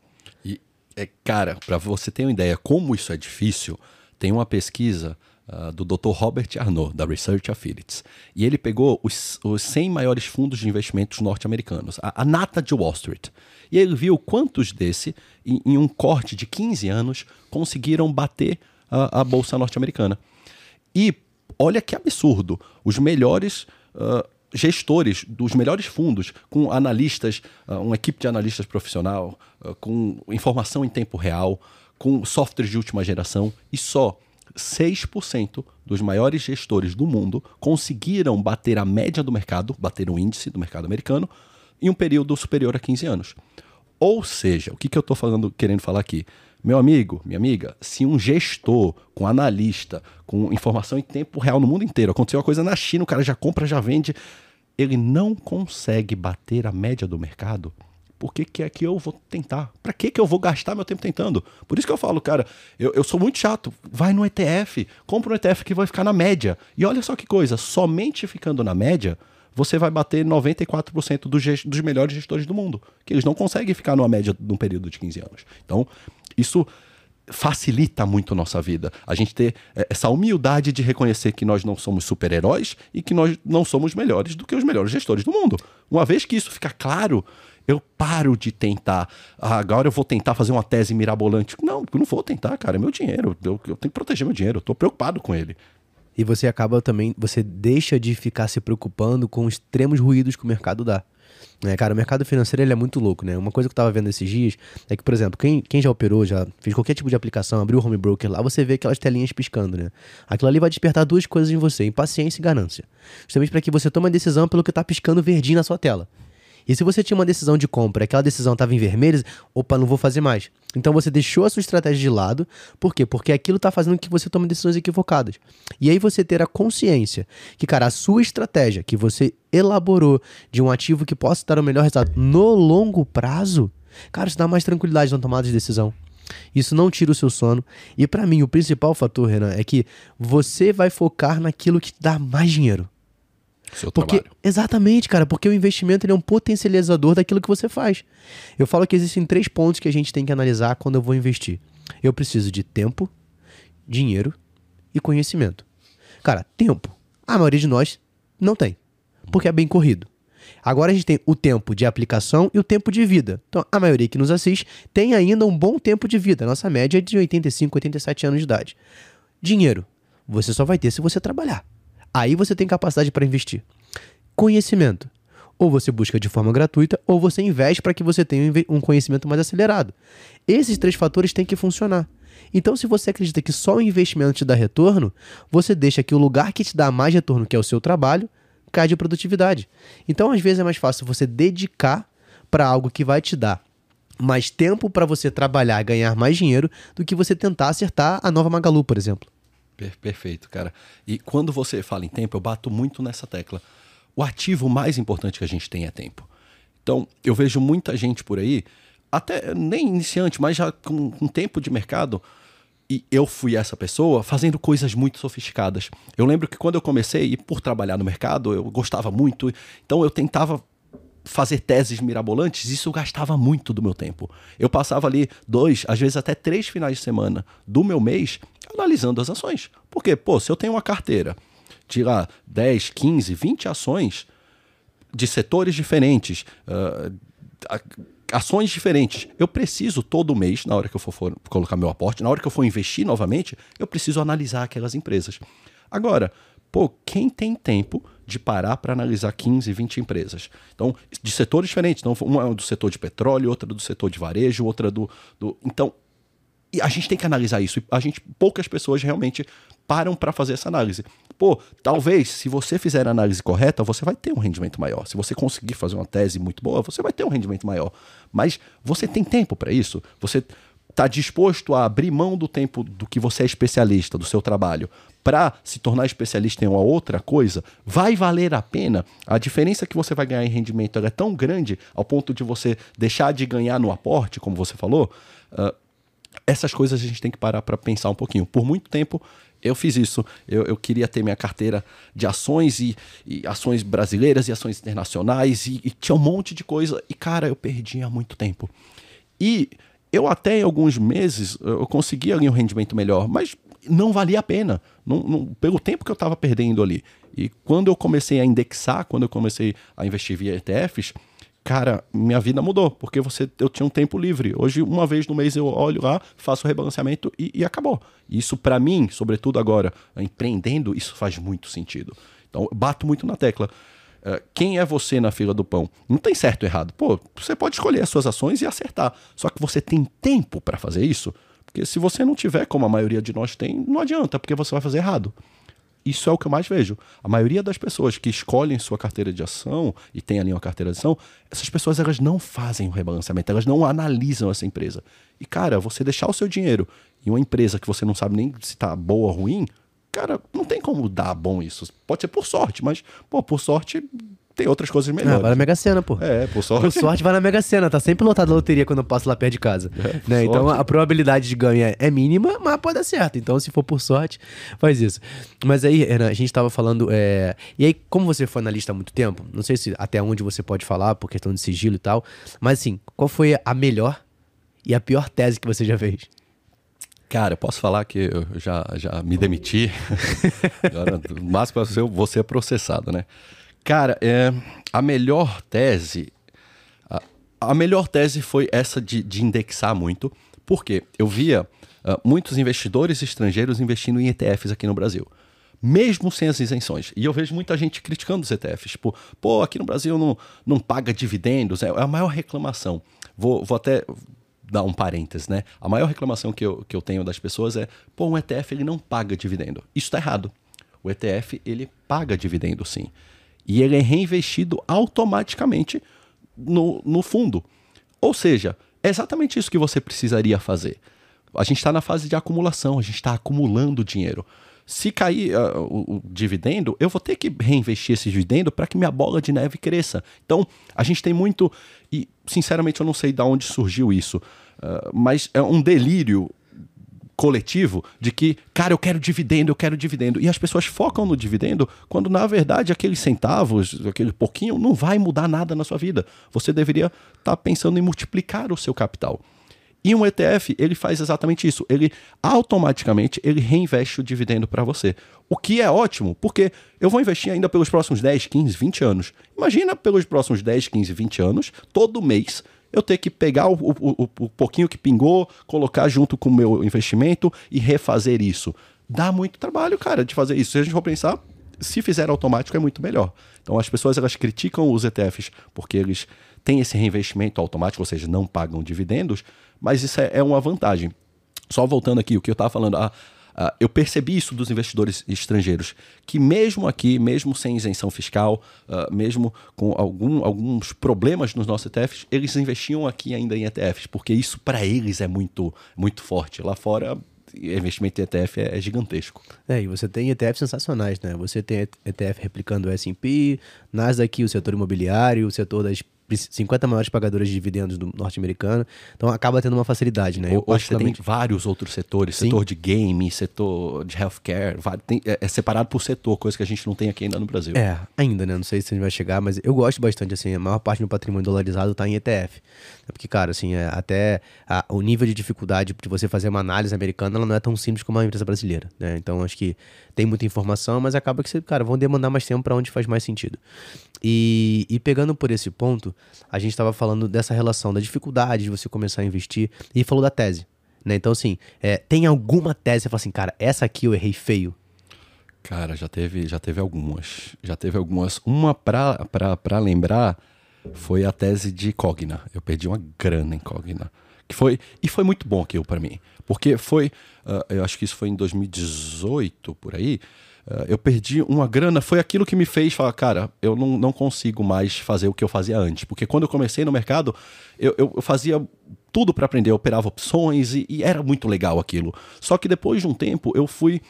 E, é, cara, para você ter uma ideia como isso é difícil, tem uma pesquisa uh, do Dr. Robert Arnault, da Research Affiliates. E ele pegou os, os 100 maiores fundos de investimentos norte-americanos, a, a nata de Wall Street. E ele viu quantos desse, em, em um corte de 15 anos, conseguiram bater a, a Bolsa norte-americana. E olha que absurdo, os melhores uh, gestores dos melhores fundos, com analistas, uh, uma equipe de analistas profissional, com informação em tempo real, com softwares de última geração, e só 6% dos maiores gestores do mundo conseguiram bater a média do mercado, bater o índice do mercado americano, em um período superior a 15 anos. Ou seja, o que, que eu estou querendo falar aqui? Meu amigo, minha amiga, se um gestor com analista, com informação em tempo real no mundo inteiro, aconteceu uma coisa na China, o cara já compra, já vende, ele não consegue bater a média do mercado, por que, que é que eu vou tentar? Para que, que eu vou gastar meu tempo tentando? Por isso que eu falo, cara, eu, eu sou muito chato. Vai no ETF, compra um ETF que vai ficar na média. E olha só que coisa, somente ficando na média, você vai bater 94% dos, dos melhores gestores do mundo, que eles não conseguem ficar numa média num período de 15 anos. Então, isso facilita muito a nossa vida. A gente ter é, essa humildade de reconhecer que nós não somos super-heróis e que nós não somos melhores do que os melhores gestores do mundo. Uma vez que isso fica claro, eu paro de tentar. Ah, agora eu vou tentar fazer uma tese mirabolante. Não, eu não vou tentar, cara. É meu dinheiro. Eu, eu tenho que proteger meu dinheiro. Eu tô preocupado com ele. E você acaba também, você deixa de ficar se preocupando com os extremos ruídos que o mercado dá. É, cara, o mercado financeiro ele é muito louco, né? Uma coisa que eu tava vendo esses dias é que, por exemplo, quem, quem já operou, já fez qualquer tipo de aplicação, abriu o home broker lá, você vê aquelas telinhas piscando, né? Aquilo ali vai despertar duas coisas em você: impaciência e ganância. Justamente para que você tome uma decisão pelo que tá piscando verdinho na sua tela. E se você tinha uma decisão de compra, aquela decisão estava em vermelho, opa, não vou fazer mais. Então você deixou a sua estratégia de lado. Por quê? Porque aquilo está fazendo que você tome decisões equivocadas. E aí você ter a consciência que, cara, a sua estratégia que você elaborou de um ativo que possa dar o melhor resultado no longo prazo, cara, isso dá mais tranquilidade na tomada de decisão. Isso não tira o seu sono. E para mim, o principal fator, Renan, é que você vai focar naquilo que dá mais dinheiro. Seu porque, trabalho. Exatamente, cara, porque o investimento ele é um potencializador daquilo que você faz. Eu falo que existem três pontos que a gente tem que analisar quando eu vou investir. Eu preciso de tempo, dinheiro e conhecimento. Cara, tempo. A maioria de nós não tem, porque é bem corrido. Agora a gente tem o tempo de aplicação e o tempo de vida. Então, a maioria que nos assiste tem ainda um bom tempo de vida. Nossa média é de 85, 87 anos de idade. Dinheiro. Você só vai ter se você trabalhar. Aí você tem capacidade para investir. Conhecimento. Ou você busca de forma gratuita, ou você investe para que você tenha um conhecimento mais acelerado. Esses três fatores têm que funcionar. Então, se você acredita que só o investimento te dá retorno, você deixa que o lugar que te dá mais retorno, que é o seu trabalho, cai de produtividade. Então, às vezes é mais fácil você dedicar para algo que vai te dar mais tempo para você trabalhar ganhar mais dinheiro do que você tentar acertar a nova Magalu, por exemplo. Perfeito, cara. E quando você fala em tempo, eu bato muito nessa tecla. O ativo mais importante que a gente tem é tempo. Então, eu vejo muita gente por aí, até nem iniciante, mas já com, com tempo de mercado, e eu fui essa pessoa fazendo coisas muito sofisticadas. Eu lembro que quando eu comecei, e por trabalhar no mercado, eu gostava muito, então eu tentava fazer teses mirabolantes, isso gastava muito do meu tempo. Eu passava ali dois, às vezes até três finais de semana do meu mês analisando as ações. Porque, pô, se eu tenho uma carteira de lá 10, 15, 20 ações de setores diferentes, uh, ações diferentes. Eu preciso todo mês, na hora que eu for, for, colocar meu aporte, na hora que eu for investir novamente, eu preciso analisar aquelas empresas. Agora, pô, quem tem tempo de parar para analisar 15, 20 empresas? Então, de setores diferentes. Então, uma é do setor de petróleo, outra do setor de varejo, outra do. do então, a gente tem que analisar isso. A gente, poucas pessoas realmente param para fazer essa análise. Pô, talvez se você fizer a análise correta, você vai ter um rendimento maior. Se você conseguir fazer uma tese muito boa, você vai ter um rendimento maior. Mas você tem tempo para isso? Você está disposto a abrir mão do tempo do que você é especialista, do seu trabalho, para se tornar especialista em uma outra coisa? Vai valer a pena? A diferença que você vai ganhar em rendimento é tão grande ao ponto de você deixar de ganhar no aporte, como você falou? Uh, essas coisas a gente tem que parar para pensar um pouquinho. Por muito tempo eu fiz isso. Eu, eu queria ter minha carteira de ações e, e ações brasileiras e ações internacionais e, e, tinha um monte de coisa. E, cara, eu perdia muito tempo. E eu até em alguns meses eu conseguia um rendimento melhor, mas não valia a pena. Não, não, pelo tempo que eu estava perdendo ali. E quando eu comecei a indexar, quando eu comecei a investir via ETFs, cara, minha vida mudou, porque você eu tinha um tempo livre. Hoje, uma vez no mês, eu olho lá, faço o rebalanceamento e, e acabou. Isso, para mim, sobretudo agora, empreendendo, isso faz muito sentido. Então, bato muito na tecla. Uh, quem é você na fila do pão? Não tem certo ou errado. Pô, você pode escolher as suas ações e acertar. Só que você tem tempo para fazer isso. Porque se você não tiver, como a maioria de nós tem, não adianta, porque você vai fazer errado. Isso é o que eu mais vejo. A maioria das pessoas que escolhem sua carteira de ação e tem ali uma carteira de ação, essas pessoas elas não fazem o rebalanceamento, elas não analisam essa empresa. E cara, você deixar o seu dinheiro em uma empresa que você não sabe nem se está boa ou ruim, cara, não tem como dar bom isso. Pode ser por sorte, mas, pô, por sorte tem outras coisas melhores. Ah, vai na Mega Sena, pô. É, por sorte. Por sorte vai na Mega Sena, tá sempre lotada a loteria quando eu passo lá perto de casa. É, né? Então a probabilidade de ganho é, é mínima, mas pode dar certo. Então, se for por sorte, faz isso. Mas aí, Renan, a gente tava falando. É... E aí, como você foi analista há muito tempo, não sei se até onde você pode falar, por questão de sigilo e tal, mas assim, qual foi a melhor e a pior tese que você já fez? Cara, eu posso falar que eu já, já me demiti. Agora, o máximo é você processado, né? Cara, é, a melhor tese. A, a, melhor tese foi essa de, de indexar muito, porque eu via uh, muitos investidores estrangeiros investindo em ETFs aqui no Brasil mesmo sem as isenções. E eu vejo muita gente criticando os ETFs. Tipo, pô, aqui no Brasil não, não paga dividendos. É, é a maior reclamação. Vou, vou até dar um parênteses, né? A maior reclamação que eu, que eu tenho das pessoas é, pô, um ETF ele não paga dividendo. Isso está errado. O ETF ele paga dividendo sim e ele é reinvestido automaticamente no, no fundo. Ou seja, é exatamente isso que você precisaria fazer. A gente está na fase de acumulação, a gente está acumulando dinheiro. Se cair uh, o, o, dividendo, eu vou ter que reinvestir esse dividendo para que minha bola de neve cresça. Então, a gente tem muito. E, sinceramente, eu não sei de onde surgiu isso, uh, mas é um delírio coletivo de que, cara, eu quero dividendo, eu quero dividendo. E as pessoas focam no dividendo quando, na verdade, aqueles centavos, aquele pouquinho, não vai mudar nada na sua vida. Você deveria estar tá pensando em multiplicar o seu capital. E um ETF, ele faz exatamente isso. Ele automaticamente ele reinveste o dividendo para você. O que é ótimo, porque eu vou investir ainda pelos próximos 10, 15, 20 anos. Imagina pelos próximos 10, 15, 20 anos, todo mês eu ter que pegar o, o, o, o pouquinho que pingou, colocar junto com o meu investimento e refazer isso. Dá muito trabalho, cara, de fazer isso. Se a gente for pensar, se fizer automático é muito melhor. Então as pessoas elas criticam os ETFs porque eles têm esse reinvestimento automático, ou seja, não pagam dividendos, mas isso é, é uma vantagem. Só voltando aqui, o que eu estava falando, a, Uh, eu percebi isso dos investidores estrangeiros, que mesmo aqui, mesmo sem isenção fiscal, uh, mesmo com algum, alguns problemas nos nossos ETFs, eles investiam aqui ainda em ETFs, porque isso para eles é muito, muito forte. Lá fora, investimento em ETF é, é, gigantesco. É, e você tem ETFs sensacionais, né? Você tem ETF replicando o S&P, Nasdaq, o setor imobiliário, o setor das 50 maiores pagadoras de dividendos do norte-americano. Então acaba tendo uma facilidade, né? Eu, Hoje você tem vários outros setores, Sim. setor de game, setor de healthcare, tem, é, é, separado por setor, coisa que a gente não tem aqui ainda no Brasil. É, ainda, né? Não sei se a gente vai chegar, mas eu gosto bastante, assim, a maior parte do patrimônio dolarizado está em ETF. Porque, cara, assim, é, até a, o nível de dificuldade de você fazer uma análise americana, ela não é tão simples como uma empresa brasileira, né? Então acho que tem muita informação, mas acaba que você, cara, vão demandar mais tempo para onde faz mais sentido. E, e pegando por esse ponto, a gente estava falando dessa relação, da dificuldade de você começar a investir, e falou da tese. Né? Então, assim, é, tem alguma tese que você fala assim, cara, essa aqui eu errei feio? Cara, já teve, já teve algumas. Já teve algumas. Uma para lembrar foi a tese de Cogna. Eu perdi uma grana em Cogna. Que foi, e foi muito bom aquilo para mim. Porque foi, uh, eu acho que isso foi em 2018, por aí. Uh, eu perdi uma grana, foi aquilo que me fez falar, cara, eu não, não consigo mais fazer o que eu fazia antes. Porque quando eu comecei no mercado, eu, eu, eu fazia tudo para aprender, eu operava opções e, e, era muito legal aquilo. Só que depois de um tempo eu fui,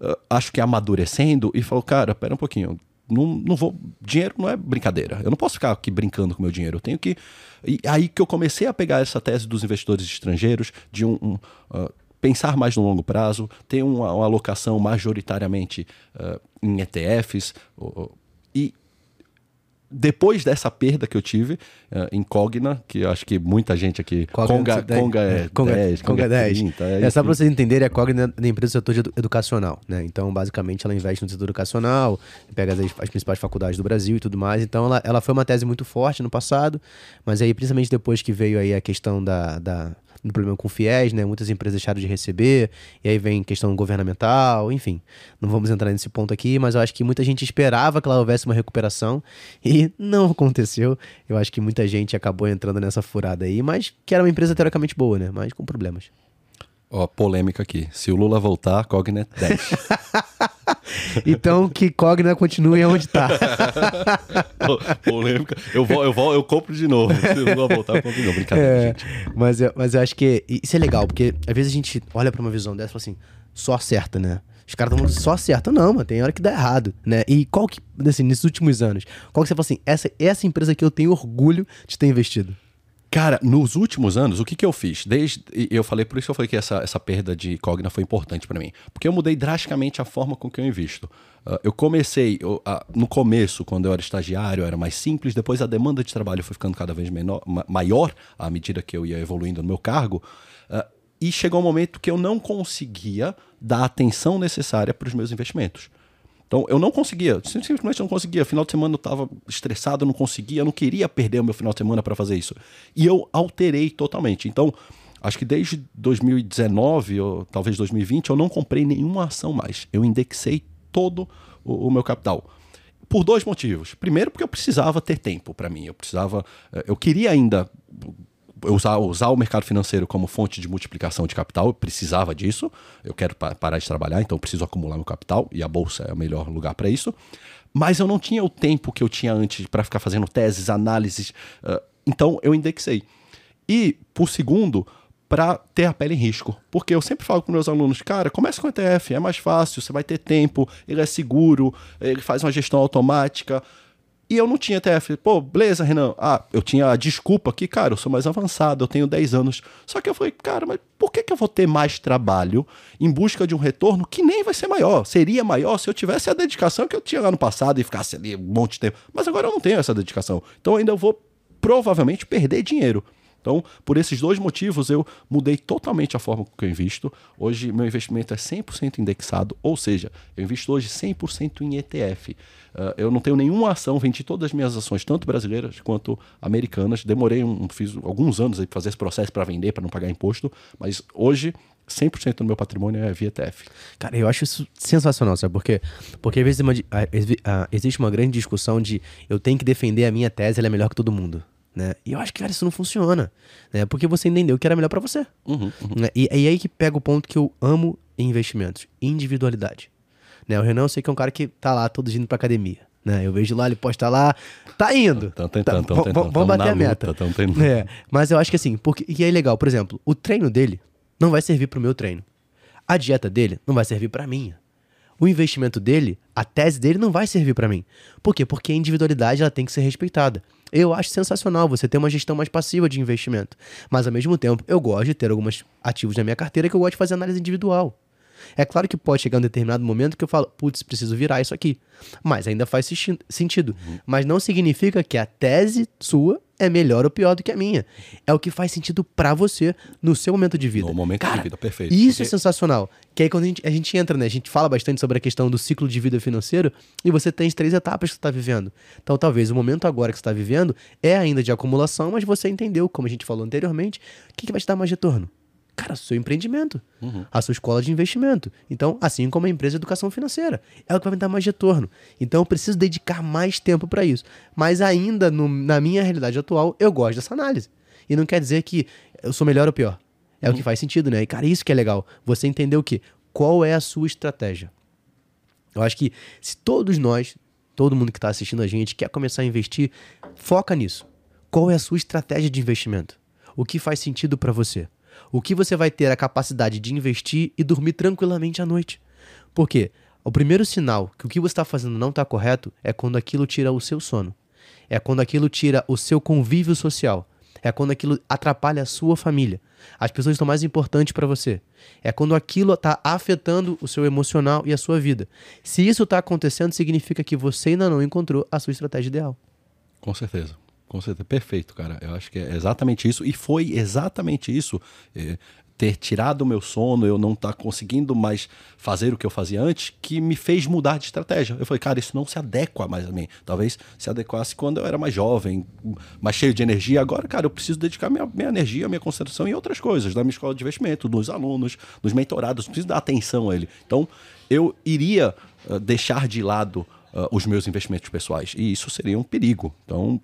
uh, acho que amadurecendo e falou, cara, pera um pouquinho, não, não vou. Dinheiro não é brincadeira. Eu não posso ficar aqui brincando com meu dinheiro. Eu tenho que. E aí que eu comecei a pegar essa tese dos investidores estrangeiros, de um. um uh, pensar mais no longo prazo, ter uma, uma alocação majoritariamente uh, em ETFs. Uh, e depois dessa perda que eu tive uh, em Cogna, que eu acho que muita gente aqui. Cogna, Conga, Conga é Conga, 10, Conga, Conga 10. 30, é, é só para vocês entenderem, a Cogna é empresa do setor edu educacional. Né? Então, basicamente, ela investe no setor educacional, pega as, as, principais faculdades do Brasil e tudo mais. Então, ela, ela foi uma tese muito forte no passado, mas aí, principalmente depois que veio aí a questão da, da no problema com fiéis, né? Muitas empresas deixaram de receber, e aí vem questão governamental, enfim. Não vamos entrar nesse ponto aqui, mas eu acho que muita gente esperava que lá houvesse uma recuperação e não aconteceu. Eu acho que muita gente acabou entrando nessa furada aí, mas que era uma empresa teoricamente boa, né? Mas com problemas. Ó, polêmica aqui. Se o Lula voltar, Cognet 10. então que Cogna continue onde está. polêmica. Eu, vou, eu, vou, eu compro de novo. Se o Lula voltar, eu compro de novo. Brincadeira, é, gente. Mas eu, mas eu acho que isso é legal, porque às vezes a gente olha para uma visão dessa e fala assim, só acerta, né? Os caras estão falando só acerta. Não, mano, tem hora que dá errado, né? E qual que, assim, nesses últimos anos, qual que você fala assim, essa, essa empresa aqui eu tenho orgulho de ter investido? Cara, nos últimos anos, o que, que eu fiz? Desde eu falei, por isso que eu falei que essa, essa perda de Cogna foi importante para mim. Porque eu mudei drasticamente a forma com que eu invisto. Uh, eu comecei, eu, uh, no começo, quando eu era estagiário, era mais simples, depois a demanda de trabalho foi ficando cada vez menor, maior à medida que eu ia evoluindo no meu cargo. Uh, e chegou um momento que eu não conseguia dar a atenção necessária para os meus investimentos. Então eu não conseguia, simplesmente não conseguia. Final de semana eu estava estressado, eu não conseguia, eu não queria perder o meu final de semana para fazer isso. E eu alterei totalmente. Então, acho que desde 2019 ou talvez 2020 eu não comprei nenhuma ação mais. Eu indexei todo o, o meu capital. Por dois motivos. Primeiro, porque eu precisava ter tempo para mim. Eu precisava, eh, eu queria ainda usar, usar o mercado financeiro como fonte de multiplicação de capital, eu precisava disso. Eu quero pa parar de trabalhar, então preciso acumular meu capital e a bolsa é o melhor lugar para isso. Mas eu não tinha o tempo que eu tinha antes para ficar fazendo teses, análises. Uh, então eu indexei. E, por segundo, para ter a pele em risco. Porque eu sempre falo com meus alunos, cara, comece com ETF, é mais fácil, você vai ter tempo, ele é seguro, ele faz uma gestão automática. E eu não tinha TF. Pô, beleza, Renan. Ah, eu tinha a desculpa que, cara, eu sou mais avançado, eu tenho 10 anos. Só que eu falei, cara, mas por que, que eu vou ter mais trabalho em busca de um retorno que nem vai ser maior? Seria maior se eu tivesse a dedicação que eu tinha lá no passado e ficasse ali um monte de tempo. Mas agora eu não tenho essa dedicação. Então ainda vou provavelmente perder dinheiro. Então, por esses dois motivos, eu mudei totalmente a forma que eu invisto. Hoje, meu investimento é 100% indexado, ou seja, eu invisto hoje 100% em ETF. Uh, ah, eu não tenho nenhuma ação, vendi todas as minhas ações, tanto brasileiras quanto americanas. Demorei, um, fiz alguns anos para fazer esse processo para vender, para não pagar imposto, mas hoje 100% do meu patrimônio é via ETF. Cara, eu acho isso sensacional, sabe por quê? Porque às vezes uma, existe uma grande discussão de eu tenho que defender a minha tese, ela é melhor que todo mundo. Né? E eu acho que, cara, isso não funciona. Né? Porque você entendeu que era melhor para você. Uhum, uhum. Né? E, e aí que pega o ponto que eu amo em investimentos? Individualidade. Né? O Renan, eu sei que é um cara que tá lá todo indo pra academia. Né? Eu vejo lá, ele posta lá, tá indo. Tão tentando, tá, tão tentando. Vamos bater a meta. Luta. É, mas eu acho que assim, porque, e é legal, por exemplo, o treino dele não vai servir pro meu treino. A dieta dele não vai servir pra minha. O investimento dele, a tese dele não vai servir para mim. Por quê? Porque a individualidade ela tem que ser respeitada. Eu acho sensacional você ter uma gestão mais passiva de investimento. Mas ao mesmo tempo, eu gosto de ter alguns ativos na minha carteira que eu gosto de fazer análise individual. É claro que pode chegar um determinado momento que eu falo, putz, preciso virar isso aqui. Mas ainda faz sentido. Uhum. Mas não significa que a tese sua é melhor ou pior do que a minha. É o que faz sentido para você no seu momento de vida. No momento Cara, de vida, perfeito. Isso Porque... é sensacional. Que aí quando a gente, a gente entra, né? A gente fala bastante sobre a questão do ciclo de vida financeiro e você tem as três etapas que você está vivendo. Então talvez o momento agora que você está vivendo é ainda de acumulação, mas você entendeu, como a gente falou anteriormente, o que, que vai te dar mais retorno. Cara, seu empreendimento, uhum. a sua escola de investimento. Então, assim como a empresa de educação financeira, é o que vai me dar mais retorno. Então, eu preciso dedicar mais tempo para isso. Mas ainda no, na minha realidade atual, eu gosto dessa análise. E não quer dizer que eu sou melhor ou pior. É uhum. o que faz sentido, né? E, cara, isso que é legal. Você entender o quê? Qual é a sua estratégia? Eu acho que se todos nós, todo mundo que está assistindo a gente, quer começar a investir, foca nisso. Qual é a sua estratégia de investimento? O que faz sentido para você? O que você vai ter a capacidade de investir e dormir tranquilamente à noite. Por quê? O primeiro sinal que o que você está fazendo não está correto é quando aquilo tira o seu sono. É quando aquilo tira o seu convívio social. É quando aquilo atrapalha a sua família. As pessoas estão mais importantes para você. É quando aquilo está afetando o seu emocional e a sua vida. Se isso está acontecendo, significa que você ainda não encontrou a sua estratégia ideal. Com certeza. Com certeza, perfeito, cara. Eu acho que é exatamente isso. E foi exatamente isso. É, ter tirado o meu sono, eu não estar tá conseguindo mais fazer o que eu fazia antes, que me fez mudar de estratégia. Eu falei, cara, isso não se adequa mais a mim. Talvez se adequasse quando eu era mais jovem, mais cheio de energia. Agora, cara, eu preciso dedicar minha, minha energia, minha concentração em outras coisas, na minha escola de investimento, nos alunos, nos mentorados, preciso dar atenção a ele. Então, eu iria uh, deixar de lado uh, os meus investimentos pessoais. E isso seria um perigo. Então,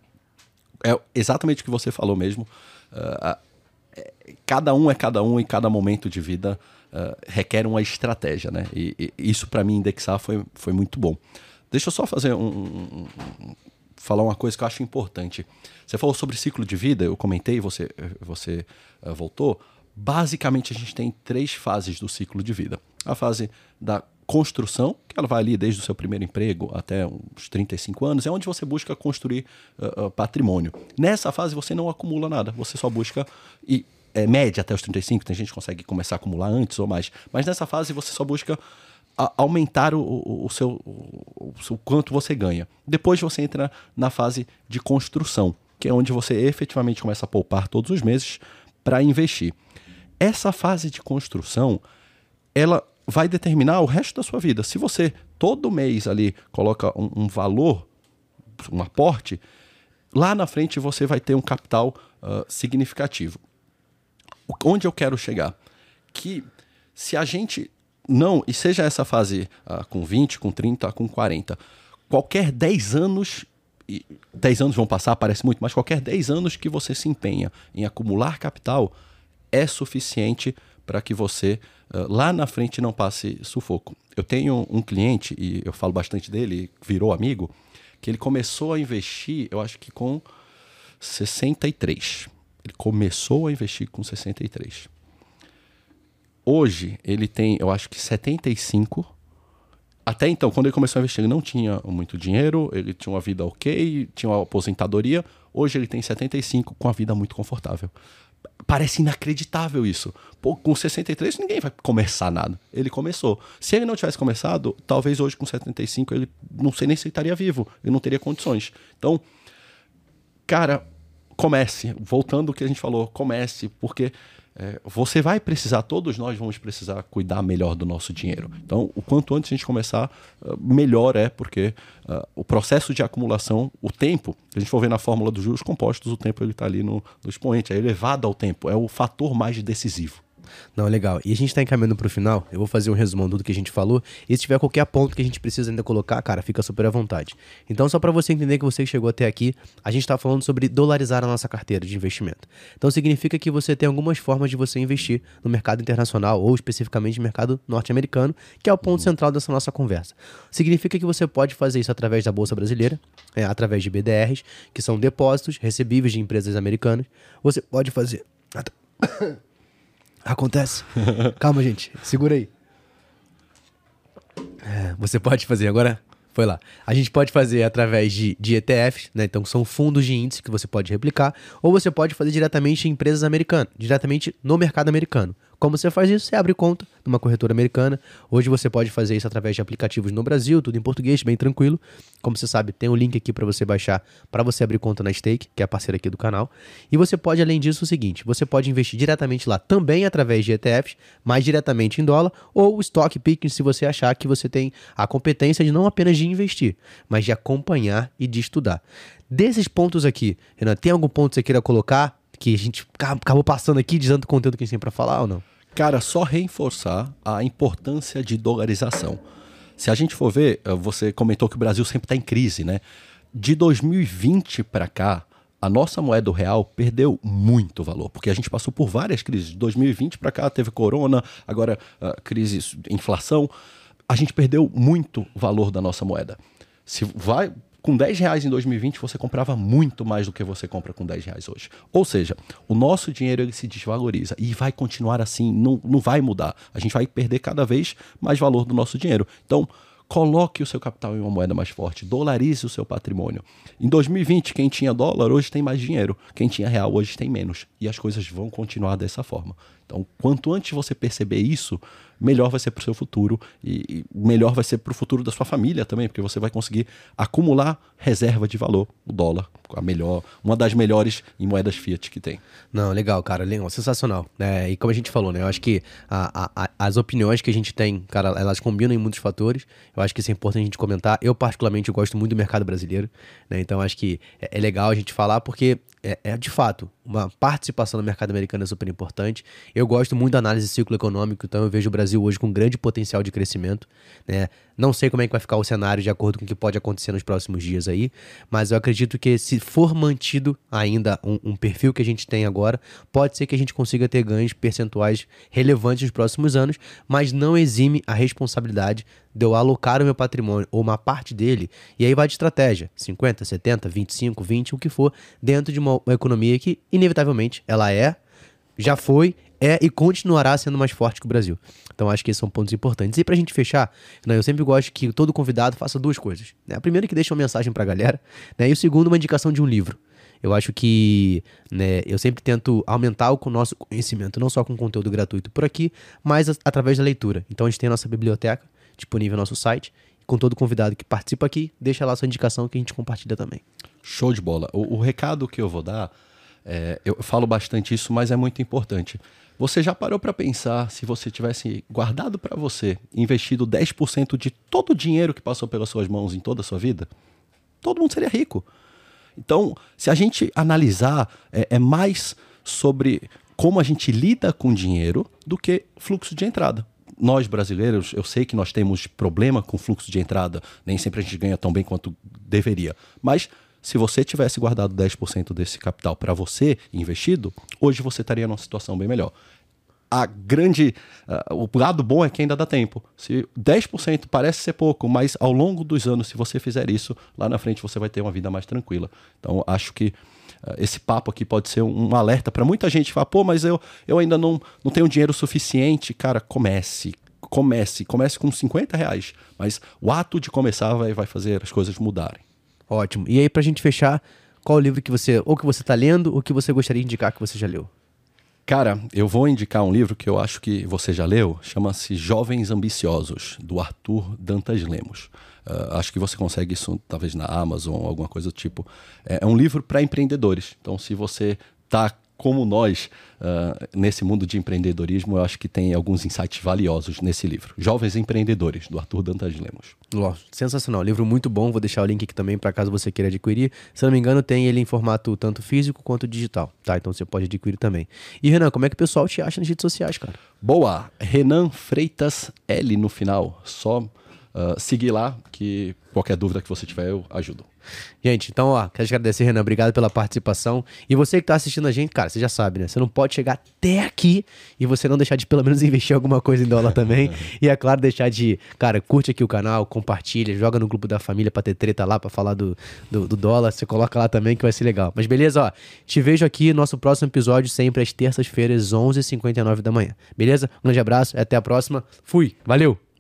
é exatamente o que você falou mesmo. Uh, uh, cada um é cada um e cada momento de vida uh, requer uma estratégia, né? E, e isso para mim indexar foi, foi muito bom. Deixa eu só fazer um, um, um, falar uma coisa que eu acho importante. Você falou sobre ciclo de vida, eu comentei, você você voltou. Basicamente a gente tem três fases do ciclo de vida. A fase da construção, que ela vai ali desde o seu primeiro emprego até uns 35 anos, é onde você busca construir uh, uh, patrimônio. Nessa fase você não acumula nada, você só busca e é média até os 35, tem gente que consegue começar a acumular antes ou mais, mas nessa fase você só busca a, aumentar o, o, o seu o, o, quanto você ganha. Depois você entra na fase de construção, que é onde você efetivamente começa a poupar todos os meses para investir. Essa fase de construção, ela vai determinar o resto da sua vida. Se você todo mês ali coloca um, um valor, um aporte, lá na frente você vai ter um capital uh, significativo. O, onde eu quero chegar? Que se a gente não, e seja essa fase uh, com 20, com 30, com 40, qualquer 10 anos, e 10 anos vão passar, parece muito, mas qualquer 10 anos que você se empenha em acumular capital é suficiente para que você lá na frente não passe sufoco. Eu tenho um cliente, e eu falo bastante dele, virou amigo, que ele começou a investir, eu acho que com 63. Ele começou a investir com 63. Hoje ele tem, eu acho que 75. Até então, quando ele começou a investir, ele não tinha muito dinheiro, ele tinha uma vida ok, tinha uma aposentadoria. Hoje ele tem 75 com a vida muito confortável parece inacreditável isso. Pô, com 63 ninguém vai começar nada. Ele começou. Se ele não tivesse começado, talvez hoje com 75 ele não sei nem se estaria vivo, ele não teria condições. Então, cara, comece. Voltando ao que a gente falou, comece, porque é, você vai precisar, todos nós vamos precisar cuidar melhor do nosso dinheiro. Então, o quanto antes a gente começar, uh, melhor é, porque uh, o processo de acumulação, o tempo, a gente for ver na fórmula dos juros compostos, o tempo ele está ali no, no expoente, é elevado ao tempo, é o fator mais decisivo. Não, legal. E a gente tá encaminhando pro final. Eu vou fazer um resumão do que a gente falou. E se tiver qualquer ponto que a gente precisa ainda colocar, cara, fica super à vontade. Então, só para você entender que você chegou até aqui, a gente tá falando sobre dolarizar a nossa carteira de investimento. Então, significa que você tem algumas formas de você investir no mercado internacional ou especificamente no mercado norte-americano, que é o ponto central dessa nossa conversa. Significa que você pode fazer isso através da Bolsa Brasileira, é, através de BDRs, que são depósitos recebíveis de empresas americanas. Você pode fazer. Acontece. Calma, gente. Segura aí. É, você pode fazer agora. Foi lá. A gente pode fazer através de, de ETFs, né? Então são fundos de índice que você pode replicar, ou você pode fazer diretamente em empresas americanas, diretamente no mercado americano. Como você faz isso? Você abre conta numa corretora americana. Hoje você pode fazer isso através de aplicativos no Brasil, tudo em português, bem tranquilo. Como você sabe, tem um link aqui para você baixar para você abrir conta na Stake, que é a parceira aqui do canal. E você pode, além disso, o seguinte: você pode investir diretamente lá também através de ETFs, mais diretamente em dólar, ou stock picking se você achar que você tem a competência de não apenas de investir, mas de acompanhar e de estudar. Desses pontos aqui, Renan, tem algum ponto que você queira colocar que a gente acabou passando aqui, dizendo o conteúdo que a gente tem para falar ou não? Cara, só reforçar a importância de dolarização. Se a gente for ver, eh, você comentou que o Brasil sempre está em crise, né? De 2020 para cá, a nossa moeda real perdeu muito valor, porque a gente passou por várias crises. De 2020 para cá teve corona, agora uh, crise, inflação. A gente perdeu muito valor da nossa moeda. Se vai com 10 reais em 2020 você comprava muito mais do que você compra com 10 reais hoje. Ou seja, o nosso dinheiro ele se desvaloriza e vai continuar assim, não, não vai mudar. A gente vai perder cada vez mais valor do nosso dinheiro. Então, coloque o seu capital em uma moeda mais forte, dolarize o seu patrimônio. Em 2020, quem tinha dólar hoje tem mais dinheiro, quem tinha real hoje tem menos. E as coisas vão continuar dessa forma. Então, quanto antes você perceber isso, melhor vai ser para o seu futuro e, melhor vai ser para o futuro da sua família também, porque você vai conseguir acumular reserva de valor, o dólar, a melhor, uma das melhores em moedas fiat que tem. Não, legal, cara, legal, sensacional. É, e como a gente falou, né, eu acho que a, a, as opiniões que a gente tem, cara, elas combinam em muitos fatores. Eu acho que isso é importante a gente comentar. Eu particularmente gosto muito do mercado brasileiro, né, então acho que é, é legal a gente falar porque é, é, de fato uma participação no mercado americano é super importante. Eu gosto muito da análise ciclo econômico, então eu vejo o Brasil hoje com grande potencial de crescimento. Né? Não sei como é que vai ficar o cenário de acordo com o que pode acontecer nos próximos dias aí, mas eu acredito que se for mantido ainda um, um perfil que a gente tem agora, pode ser que a gente consiga ter ganhos percentuais relevantes nos próximos anos, mas não exime a responsabilidade de eu alocar o meu patrimônio ou uma parte dele, e aí vai de estratégia, 50, 70, 25, 20, o que for, dentro de uma, uma economia que inevitavelmente ela é, já foi, é e continuará sendo mais forte que o Brasil. Então acho que esses são pontos importantes. E pra gente fechar, né, eu sempre gosto que todo convidado faça duas coisas. Né? A primeira é que deixa uma mensagem pra galera, né? e o segundo, uma indicação de um livro. Eu acho que né, eu sempre tento aumentar o nosso conhecimento, não só com conteúdo gratuito por aqui, mas através da leitura. Então a gente tem a nossa biblioteca disponível no nosso site. Com todo convidado que participa aqui, deixa lá sua indicação que a gente compartilha também. Show de bola. O, o recado que eu vou dar, é, eu falo bastante isso, mas é muito importante. Você já parou para pensar se você tivesse guardado para você, investido 10% de todo o dinheiro que passou pelas suas mãos em toda a sua vida? Todo mundo seria rico. Então, se a gente analisar, é, é mais sobre como a gente lida com dinheiro do que fluxo de entrada nós brasileiros, eu sei que nós temos problema com fluxo de entrada, nem sempre a gente ganha tão bem quanto deveria. Mas se você tivesse guardado 10% desse capital para você investido, hoje você estaria numa situação bem melhor. A grande. Uh, o lado bom é que ainda dá tempo. Se 10% parece ser pouco, mas ao longo dos anos, se você fizer isso, lá na frente você vai ter uma vida mais tranquila. Então, acho que uh, esse papo aqui pode ser um alerta para muita gente falar, pô, mas eu, eu ainda não, não tenho dinheiro suficiente. Cara, comece. Comece. Comece com 50 reais. Mas o ato de começar vai, vai fazer as coisas mudarem. Ótimo. E aí, pra gente fechar, qual o livro que você, ou que você tá lendo, ou que você gostaria de indicar que você já leu? Cara, eu vou indicar um livro que eu acho que você já leu, chama-se Jovens Ambiciosos, do Arthur Dantas Lemos. Uh, acho que você consegue isso talvez na Amazon, alguma coisa do tipo. É, é um livro para empreendedores. Então, se você está como nós, uh, nesse mundo de empreendedorismo, eu acho que tem alguns insights valiosos nesse livro. Jovens Empreendedores, do Arthur Dantas Lemos. Sensacional, livro muito bom. Vou deixar o link aqui também para caso você queira adquirir. Se não me engano, tem ele em formato tanto físico quanto digital, tá? Então você pode adquirir também. E Renan, como é que o pessoal te acha nas redes sociais, cara? Boa! Renan Freitas L no final. Só uh, seguir lá que qualquer dúvida que você tiver eu ajudo. Gente, então, ó, quero te agradecer, Renan. Obrigado pela participação. E você que tá assistindo a gente, cara, você já sabe, né? Você não pode chegar até aqui e você não deixar de pelo menos investir alguma coisa em dólar também. e é claro, deixar de, cara, curte aqui o canal, compartilha, joga no grupo da família pra ter treta lá, pra falar do, do, do dólar. Você coloca lá também que vai ser legal. Mas beleza, ó. Te vejo aqui no nosso próximo episódio, sempre às terças-feiras, 11h59 da manhã. Beleza? Um grande abraço, até a próxima. Fui. Valeu!